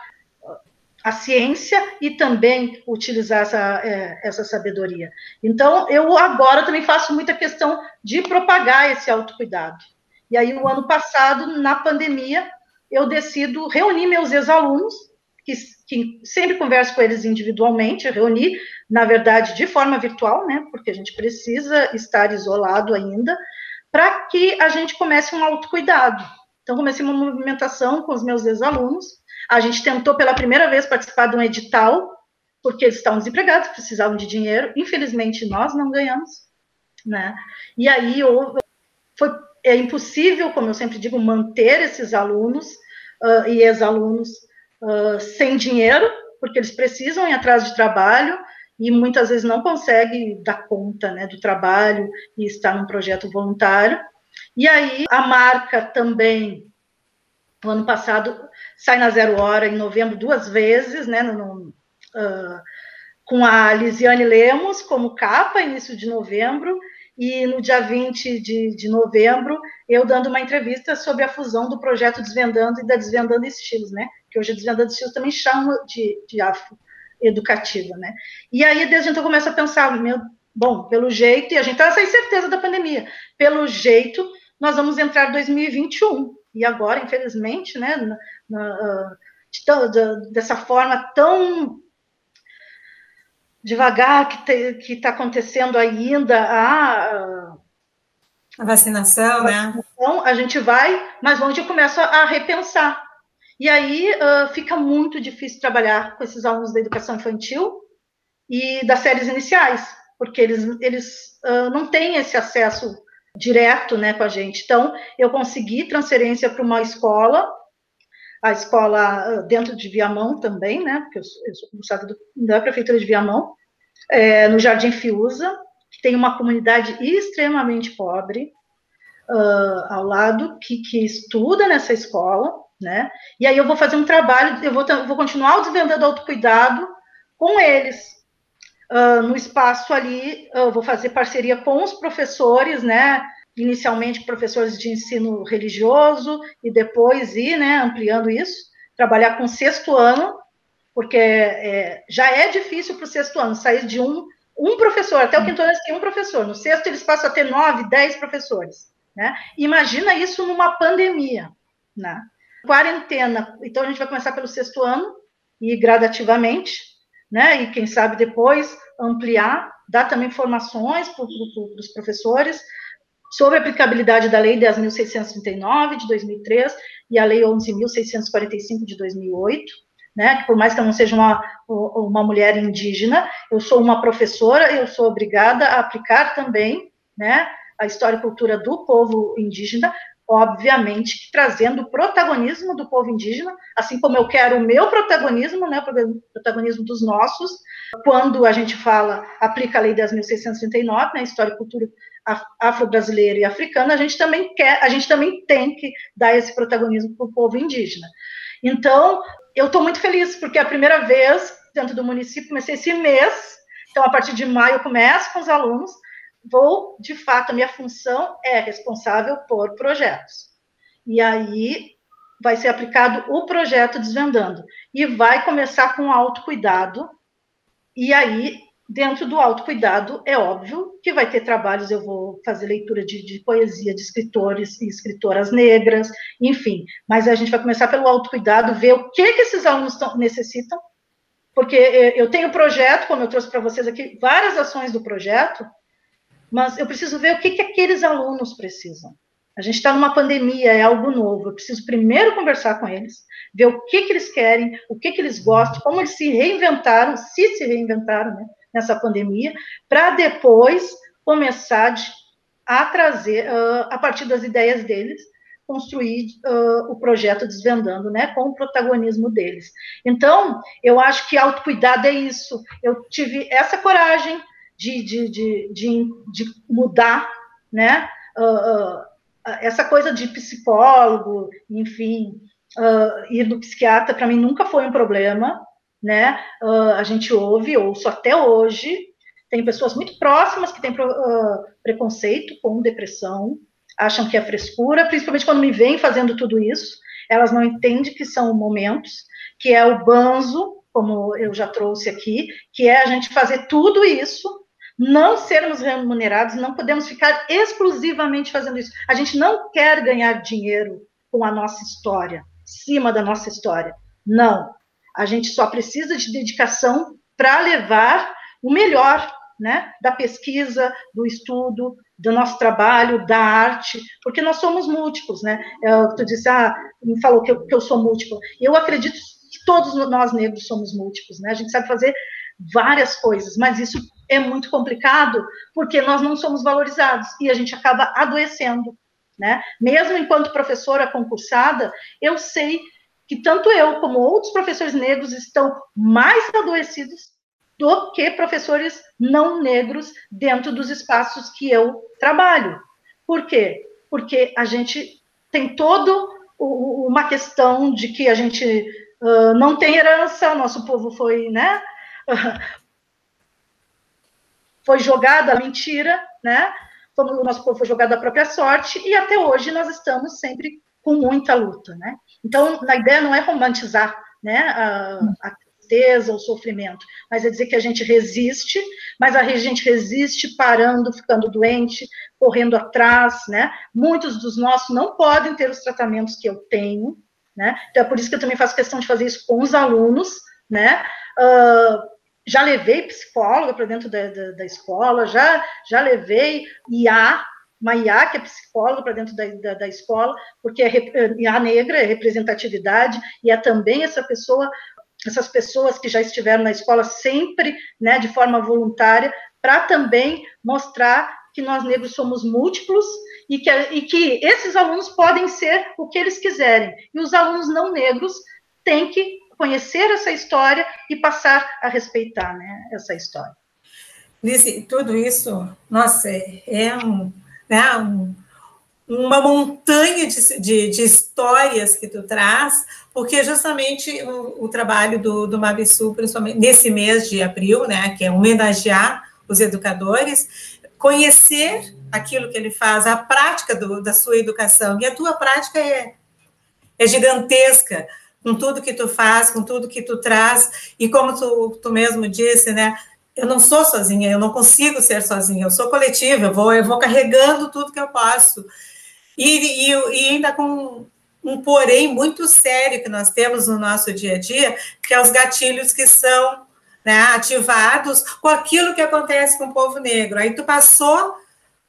a ciência e também utilizar essa, é, essa sabedoria. Então, eu agora também faço muita questão de propagar esse autocuidado. E aí, o ano passado, na pandemia, eu decido reunir meus ex-alunos, que, que, sempre converso com eles individualmente, reuni, na verdade, de forma virtual, né, porque a gente precisa estar isolado ainda, para que a gente comece um autocuidado. Então, comecei uma movimentação com os meus ex-alunos, A gente tentou pela primeira vez participar de um edital, porque eles estavam desempregados, precisavam de dinheiro. Infelizmente, nós não ganhamos, né? E aí foi é impossível, como eu sempre digo, manter esses alunos uh, e ex-alunos sem dinheiro, porque eles precisam ir atrás de trabalho e muitas vezes não conseguem dar conta né, do trabalho e estar num projeto voluntário. E aí a marca também, no ano passado, sai na Zero Hora em novembro duas vezes, né, no, uh, com a Lisiane Lemos como capa, início de novembro, e no dia 20 de, de novembro, eu dando uma entrevista sobre a fusão do projeto Desvendando e da Desvendando Estilos, né? Que hoje a Desvendando Estilos também chama de, de afro educativa, né? E aí, desde então, eu começo a pensar, meu, bom, pelo jeito, e a gente está sem certeza da pandemia, pelo jeito, nós vamos entrar em 2021. E agora, infelizmente, né, na, na, de, dessa forma tão devagar que está acontecendo ainda a, a vacinação, a né? Vacinação, a gente vai, mas onde começa a repensar. E aí uh, fica muito difícil trabalhar com esses alunos da educação infantil e das séries iniciais, porque eles, eles uh, não têm esse acesso direto né, com a gente. Então, eu consegui transferência para uma escola, a escola dentro de Viamão também, né, porque eu sou, eu sou da Prefeitura de Viamão, é, no Jardim Fiuza, que tem uma comunidade extremamente pobre uh, ao lado, que, que estuda nessa escola, né? E aí eu vou fazer um trabalho, eu vou, vou continuar desvendando autocuidado com eles. Uh, no espaço ali, eu vou fazer parceria com os professores, né? Inicialmente professores de ensino religioso e depois ir, né, ampliando isso, trabalhar com sexto ano, porque é, já é difícil para o sexto ano sair de um, um professor, até o quinto ano tem um professor, no sexto eles passam a ter nove, dez professores, né? Imagina isso numa pandemia, né? Quarentena, então a gente vai começar pelo sexto ano e gradativamente, né? E quem sabe depois ampliar, dar também informações para os professores sobre a aplicabilidade da Lei 10.639 de 2003 e a Lei 11.645 de 2008, né? Que por mais que eu não seja uma, uma mulher indígena, eu sou uma professora, eu sou obrigada a aplicar também, né? A história e cultura do povo indígena, obviamente trazendo o protagonismo do povo indígena, assim como eu quero o meu protagonismo, né, o protagonismo dos nossos, quando a gente fala, aplica a Lei 10.639, né, História e Cultura afro-brasileira e africana, a gente também quer, a gente também tem que dar esse protagonismo para o povo indígena. Então, eu estou muito feliz, porque é a primeira vez dentro do município, comecei esse mês, então a partir de maio eu começo com os alunos, vou, de fato, a minha função é responsável por projetos. E aí vai ser aplicado o projeto Desvendando, e vai começar com autocuidado, e aí Dentro do autocuidado, é óbvio que vai ter trabalhos, eu vou fazer leitura de, de, poesia de escritores e escritoras negras, enfim, mas a gente vai começar pelo autocuidado, ver o que, que esses alunos tão, necessitam, porque eu tenho projeto, como eu trouxe para vocês aqui, várias ações do projeto, mas eu preciso ver o que, que aqueles alunos precisam. A gente está numa pandemia, é algo novo. Eu preciso primeiro conversar com eles, ver o que, que eles querem, o que, que eles gostam, como eles se reinventaram, se se reinventaram, né? nessa pandemia, para depois começar a trazer, uh, a partir das ideias deles, construir uh, o projeto Desvendando, né, com o protagonismo deles. Então, eu acho que autocuidado é isso. Eu tive essa coragem de, de, de, de, mudar, né, uh, essa coisa de psicólogo, enfim, ir no psiquiatra, para mim nunca foi um problema, né? A gente ouve, ouço até hoje, tem pessoas muito próximas que têm preconceito com depressão, acham que é frescura, principalmente quando me veem fazendo tudo isso, elas não entendem que são momentos, que é o banzo, como eu já trouxe aqui, que é a gente fazer tudo isso, não sermos remunerados, não podemos ficar exclusivamente fazendo isso. A gente não quer ganhar dinheiro com a nossa história, cima da nossa história. Não. A gente só precisa de dedicação para levar o melhor né, da pesquisa, do estudo, do nosso trabalho, da arte, porque nós somos múltiplos, né? Eu, tu disse, ah, me falou que eu, que eu sou múltiplo. Eu acredito que todos nós negros somos múltiplos, né? A gente sabe fazer várias coisas, mas isso é muito complicado porque nós não somos valorizados e a gente acaba adoecendo, né? Mesmo enquanto professora concursada, eu sei que tanto eu como outros professores negros estão mais adoecidos do que professores não negros dentro dos espaços que eu trabalho. Por quê? Porque a gente tem todo uma questão de que a gente uh, não tem herança, nosso povo foi, né? (laughs) foi jogada a mentira, né? O nosso povo foi jogado à própria sorte, e até hoje nós estamos sempre com muita luta, né? Então, a ideia não é romantizar né, a, a tristeza, o sofrimento, mas é dizer que a gente resiste, mas a gente resiste parando, ficando doente, correndo atrás, né? Muitos dos nossos não podem ter os tratamentos que eu tenho, né? Então é por isso que eu também faço questão de fazer isso com os alunos, né? Uh, já levei psicóloga para dentro da, da, da, escola, já, já levei IA, uma IA que é psicóloga para dentro da, da, da, escola, porque é IA negra, é representatividade, e é também essa pessoa essas pessoas que já estiveram na escola sempre, né, de forma voluntária, para também mostrar que nós negros somos múltiplos e que, e que esses alunos podem ser o que eles quiserem. E os alunos não negros têm que conhecer essa história e passar a respeitar né, essa história. Lice, tudo isso, nossa, é um, né, um, uma montanha de, de, de, histórias que tu traz, porque justamente o, o trabalho do, do Mavisul, principalmente nesse mês de abril, né, que é homenagear os educadores, conhecer aquilo que ele faz, a prática do, da sua educação, e a tua prática é, é gigantesca, com tudo que tu faz, com tudo que tu traz, e como tu, tu mesmo disse, né, eu não sou sozinha, eu não consigo ser sozinha, eu sou coletiva, eu vou, eu vou carregando tudo que eu posso. E, e, e ainda com um porém muito sério que nós temos no nosso dia a dia, que é os gatilhos que são né, ativados com aquilo que acontece com o povo negro. Aí tu passou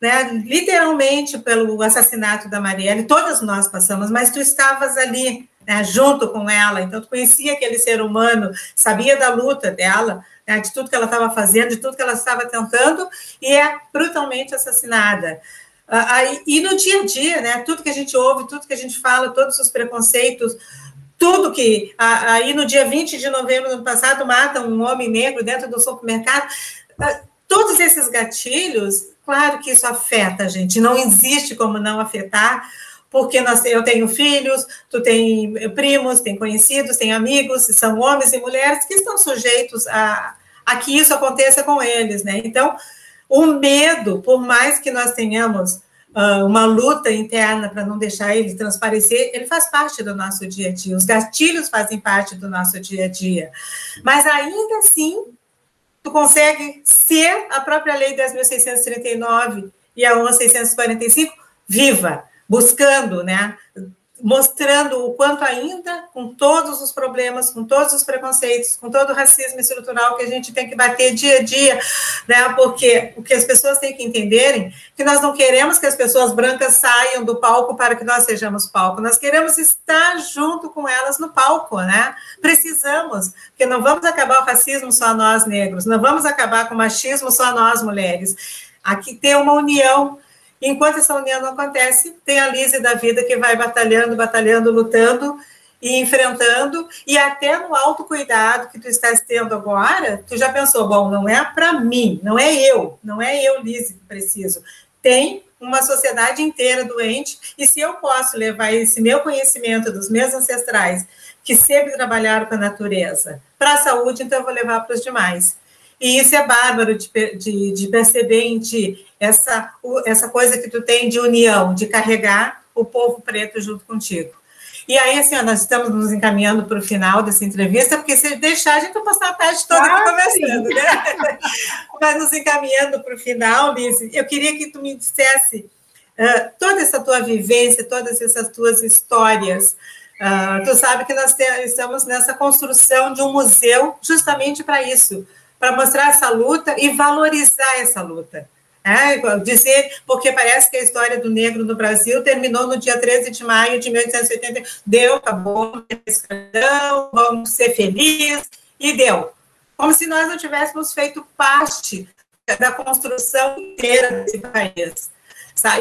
né, literalmente pelo assassinato da Marielle, todas nós passamos, mas tu estavas ali né, junto com ela, então tu conhecia aquele ser humano, sabia da luta dela, né, de tudo que ela estava fazendo, de tudo que ela estava tentando, e é brutalmente assassinada. Ah, e no dia a dia, né, tudo que a gente ouve, tudo que a gente fala, todos os preconceitos, tudo que. Aí no dia 20 de novembro do ano passado, matam um homem negro dentro do supermercado. Ah, todos esses gatilhos, claro que isso afeta a gente, não existe como não afetar, porque nós, eu tenho filhos, tu tem primos, tem conhecidos, tem amigos, são homens e mulheres que estão sujeitos a, a que isso aconteça com eles, né? Então, o medo, por mais que nós tenhamos uh, uma luta interna para não deixar ele transparecer, ele faz parte do nosso dia a dia. Os gatilhos fazem parte do nosso dia a dia. Mas ainda assim, tu consegue ser a própria lei 10.639 e a 11.645 viva, buscando, né? mostrando o quanto ainda, com todos os problemas, com todos os preconceitos, com todo o racismo estrutural que a gente tem que bater dia a dia, né? Porque o que as pessoas têm que entenderem que nós não queremos que as pessoas brancas saiam do palco para que nós sejamos palco, nós queremos estar junto com elas no palco, né? Precisamos, porque não vamos acabar o racismo só nós negros, não vamos acabar com o machismo só nós mulheres. Aqui tem uma união Enquanto essa união não acontece, tem a Lise da vida que vai batalhando, batalhando, lutando e enfrentando, e até no autocuidado que tu estás tendo agora, tu já pensou, bom, não é para mim, não é eu, não é eu, Lise, que preciso. Tem uma sociedade inteira doente, e se eu posso levar esse meu conhecimento dos meus ancestrais, que sempre trabalharam com a natureza, para a saúde, então eu vou levar para os demais. E isso é bárbaro de, de, de perceber em ti, essa, essa coisa que tu tem de união, de carregar o povo preto junto contigo. E aí, assim, ó, nós estamos nos encaminhando para o final dessa entrevista, porque se deixar, a gente vai passar a tarde toda ah, conversando, sim. né? (laughs) Mas nos encaminhando para o final, Liz, eu queria que tu me dissesse uh, toda essa tua vivência, todas essas tuas histórias. Uh, tu sabe que nós estamos nessa construção de um museu justamente para isso, para mostrar essa luta e valorizar essa luta. É, dizer, porque parece que a história do negro no Brasil terminou no dia 13 de maio de 1880. Deu, acabou, vamos ser felizes, e deu. Como se nós não tivéssemos feito parte da construção inteira desse país.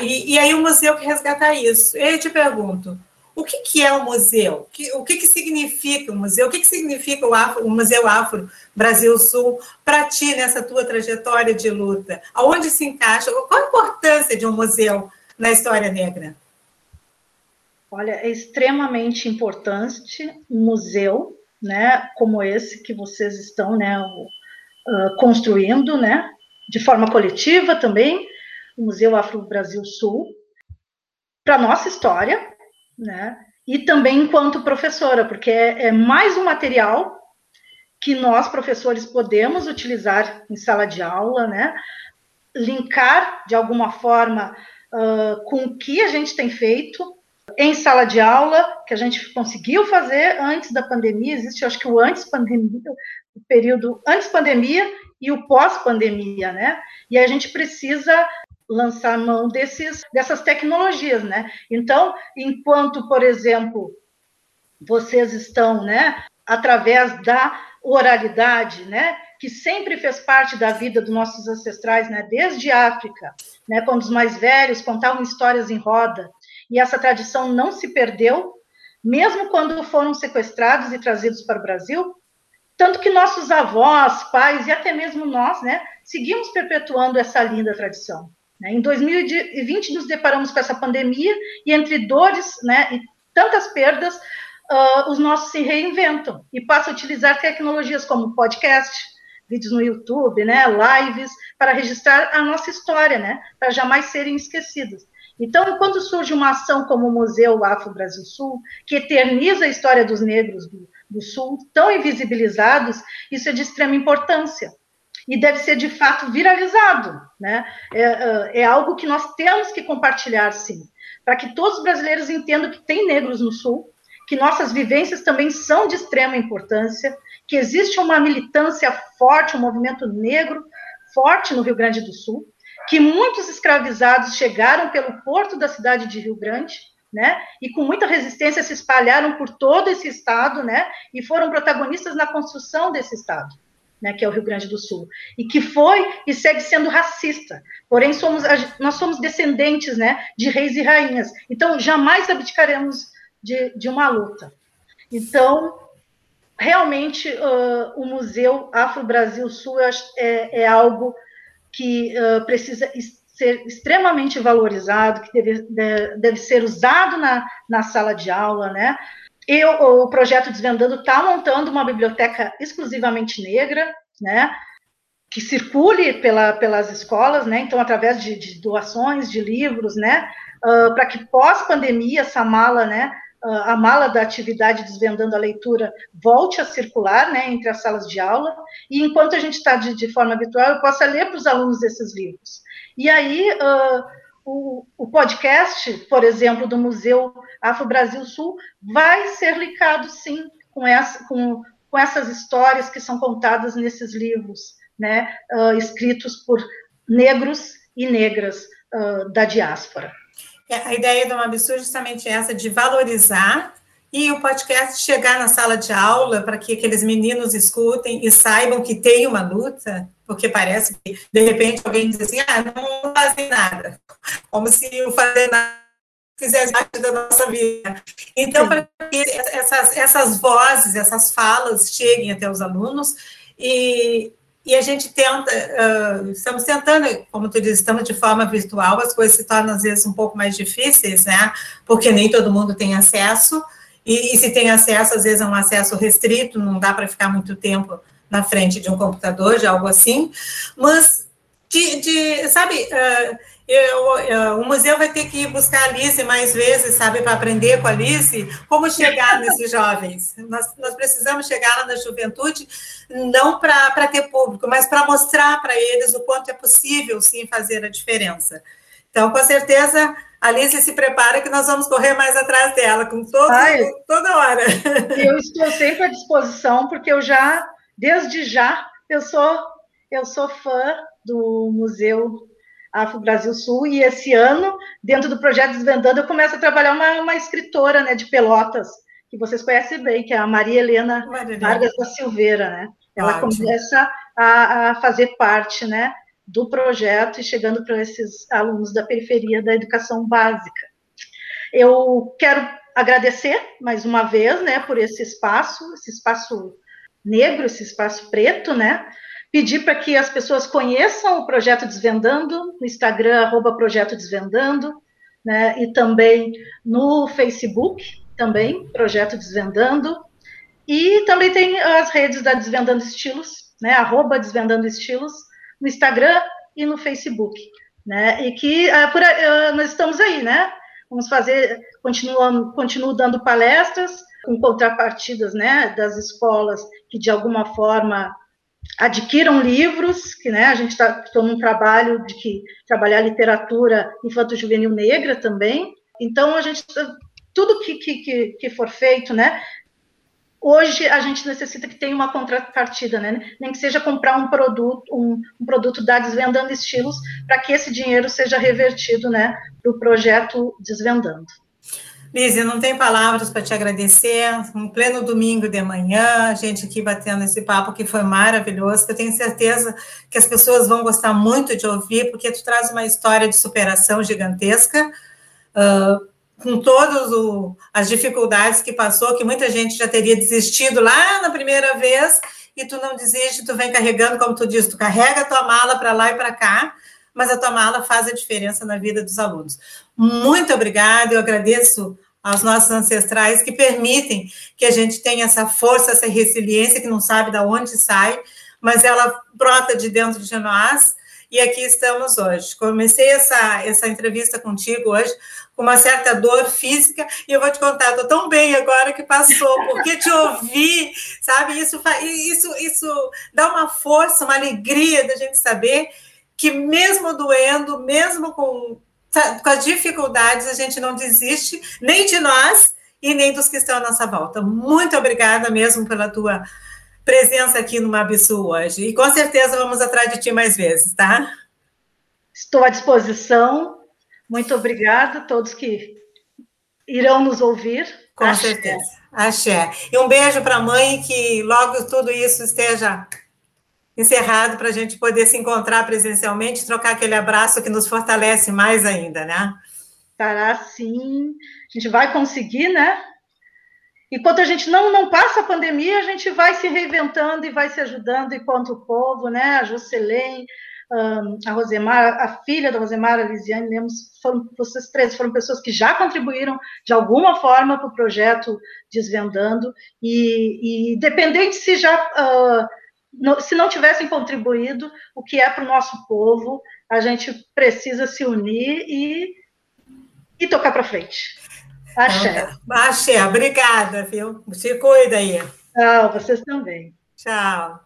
E, e aí o museu que resgata isso. Eu te pergunto, o que, que é o museu? O que, que significa o museu? O que, que significa o, Afro, o Museu Afro Brasil Sul para ti nessa tua trajetória de luta? Aonde se encaixa? Qual a importância de um museu na história negra? Olha, é extremamente importante um museu, né, como esse que vocês estão, né, uh, construindo, né, de forma coletiva também, o Museu Afro Brasil Sul, para nossa história, né? E também enquanto professora, porque é, é mais um material que nós, professores, podemos utilizar em sala de aula, né? Linkar de alguma forma uh, com o que a gente tem feito em sala de aula, que a gente conseguiu fazer antes da pandemia. Existe, acho que o antes pandemia, o período antes pandemia e o pós pandemia, né? E a gente precisa lançar mão desses, dessas tecnologias, né? Então, enquanto, por exemplo, vocês estão, né, através da oralidade, né, que sempre fez parte da vida dos nossos ancestrais, né, desde África, né, quando os mais velhos contavam histórias em roda, e essa tradição não se perdeu, mesmo quando foram sequestrados e trazidos para o Brasil, tanto que nossos avós, pais e até mesmo nós, né, seguimos perpetuando essa linda tradição. Né? Em 2020, nos deparamos com essa pandemia e, entre dores né, e tantas perdas, uh, os nossos se reinventam e passam a utilizar tecnologias como podcast, vídeos no YouTube, né, lives, para registrar a nossa história, né, para jamais serem esquecidas. Então, quando surge uma ação como o Museu Afro Brasil Sul, que eterniza a história dos negros do, do Sul, tão invisibilizados, isso é de extrema importância e deve ser de fato viralizado, né? É, é, é algo que nós temos que compartilhar, sim, para que todos os brasileiros entendam que tem negros no Sul, que nossas vivências também são de extrema importância, que existe uma militância forte, um movimento negro forte no Rio Grande do Sul, que muitos escravizados chegaram pelo porto da cidade de Rio Grande, né? E com muita resistência se espalharam por todo esse estado, né? E foram protagonistas na construção desse estado né, que é o Rio Grande do Sul, e que foi e segue sendo racista. Porém, somos, nós somos descendentes né, de reis e rainhas, então jamais abdicaremos de, de uma luta. Então, realmente, uh, o Museu Afro-Brasil Sul é, é, algo que uh, precisa ser extremamente valorizado, que deve, deve ser usado na, na sala de aula, né? E o, o projeto Desvendando está montando uma biblioteca exclusivamente negra, né? Que circule pela, pelas escolas, né? Então, através de, de doações de livros, né? Uh, para que pós-pandemia essa mala, né? Uh, a mala da atividade Desvendando a Leitura volte a circular, né? Entre as salas de aula e enquanto a gente está de, de, forma habitual, eu possa ler para os alunos esses livros. E aí uh, o, o, podcast, por exemplo, do Museu Afro Brasil Sul, vai ser linkado, sim, com, essa, com, com essas histórias que são contadas nesses livros, né, uh, escritos por negros e negras uh, da diáspora. É, a ideia do Mabsu é justamente essa, de valorizar e o podcast chegar na sala de aula para que aqueles meninos escutem e saibam que tem uma luta, porque parece que, de repente, alguém diz assim, ah, não fazem nada, como se o fazer nada fizesse parte da nossa vida. Então, para que essas, essas vozes, essas falas cheguem até os alunos e, e a gente tenta, uh, estamos tentando, como tu diz, estamos de forma virtual, as coisas se tornam às vezes um pouco mais difíceis, né? Porque nem todo mundo tem acesso, e, e, se tem acesso, às vezes é um acesso restrito, não dá para ficar muito tempo na frente de um computador, de algo assim. Mas, de, de sabe, uh, eu, eu, o museu vai ter que ir buscar a Alice mais vezes, sabe, para aprender com a Alice como chegar nesses jovens. Nós, nós precisamos chegar lá na juventude, não para ter público, mas para mostrar para eles o quanto é possível, sim, fazer a diferença. Então, com certeza, Alice se prepara que nós vamos correr mais atrás dela, com todo, Ai, toda hora. Eu estou sempre à disposição, porque eu já, desde já, eu sou, eu sou fã do Museu Afro Brasil Sul, e esse ano, dentro do projeto Desvendando, eu começo a trabalhar uma, uma escritora né, de Pelotas, que vocês conhecem bem, que é a Maria Helena Maria Vargas da Silveira, né? Ela Ótimo. começa a, a, fazer parte, né, do projeto e chegando para esses alunos da periferia da educação básica. Eu quero agradecer mais uma vez, né, por esse espaço, esse espaço negro, esse espaço preto, né? Pedir para que as pessoas conheçam o projeto Desvendando no Instagram @projeto Desvendando, né? E também no Facebook, também Projeto Desvendando. E também tem as redes da Desvendando Estilos, né? Arroba Desvendando Estilos no Instagram e no Facebook, né? E que uh, por, uh, nós estamos aí, né? Vamos fazer, continuam, continuo dando palestras com contrapartidas, né, das escolas que de alguma forma adquiram livros, que né, a gente está num trabalho de que trabalhar literatura infanto-juvenil negra também. Então a gente tudo que, que, que for feito, né, hoje a gente necessita que tenha uma contrapartida, né? Nem que seja comprar um produto, um, um produto da Desvendando Estilos, para que esse dinheiro seja revertido, né, para o projeto Desvendando. Lise, não tem palavras para te agradecer. Um pleno domingo de manhã, a gente aqui batendo esse papo que foi maravilhoso, que eu tenho certeza que as pessoas vão gostar muito de ouvir, porque tu traz uma história de superação gigantesca. Uh, com todas as dificuldades que passou, que muita gente já teria desistido lá na primeira vez, e tu não desiste, tu vem carregando, como tu diz, tu carrega a tua mala para lá e para cá, mas a tua mala faz a diferença na vida dos alunos. Muito obrigada, eu agradeço aos nossos ancestrais que permitem que a gente tenha essa força, essa resiliência que não sabe de onde sai, mas ela brota de dentro de nós, e aqui estamos hoje. Comecei essa, essa entrevista contigo hoje com uma certa dor física, e eu vou te contar, estou tão bem agora que passou, porque te ouvir, sabe? Isso, isso, isso dá uma força, uma alegria da gente saber que, mesmo doendo, mesmo com, com as dificuldades, a gente não desiste, nem de nós e nem dos que estão à nossa volta. Muito obrigada mesmo pela tua presença aqui no Mabsu hoje, e com certeza vamos atrás de ti mais vezes, tá? Estou à disposição muito obrigada a todos que irão nos ouvir. Com Axé. certeza. Axé. E um beijo para a mãe, que logo tudo isso esteja encerrado para a gente poder se encontrar presencialmente, trocar aquele abraço que nos fortalece mais ainda, né? Estará sim. A gente vai conseguir, né? Enquanto a gente não, não passa a pandemia, a gente vai se reinventando e vai se ajudando enquanto o povo, né? A Juscelém, a Rosemar, a filha da Rosemar, a Lisiane Lemos, foram, vocês três foram pessoas que já contribuíram de alguma forma para o projeto Desvendando, e, e independente se já, uh, se não tivessem contribuído, o que é para o nosso povo, a gente precisa se unir e, e tocar para frente. Axé. Axé, obrigada, viu? Se cuida aí. Tchau, vocês também. Tchau.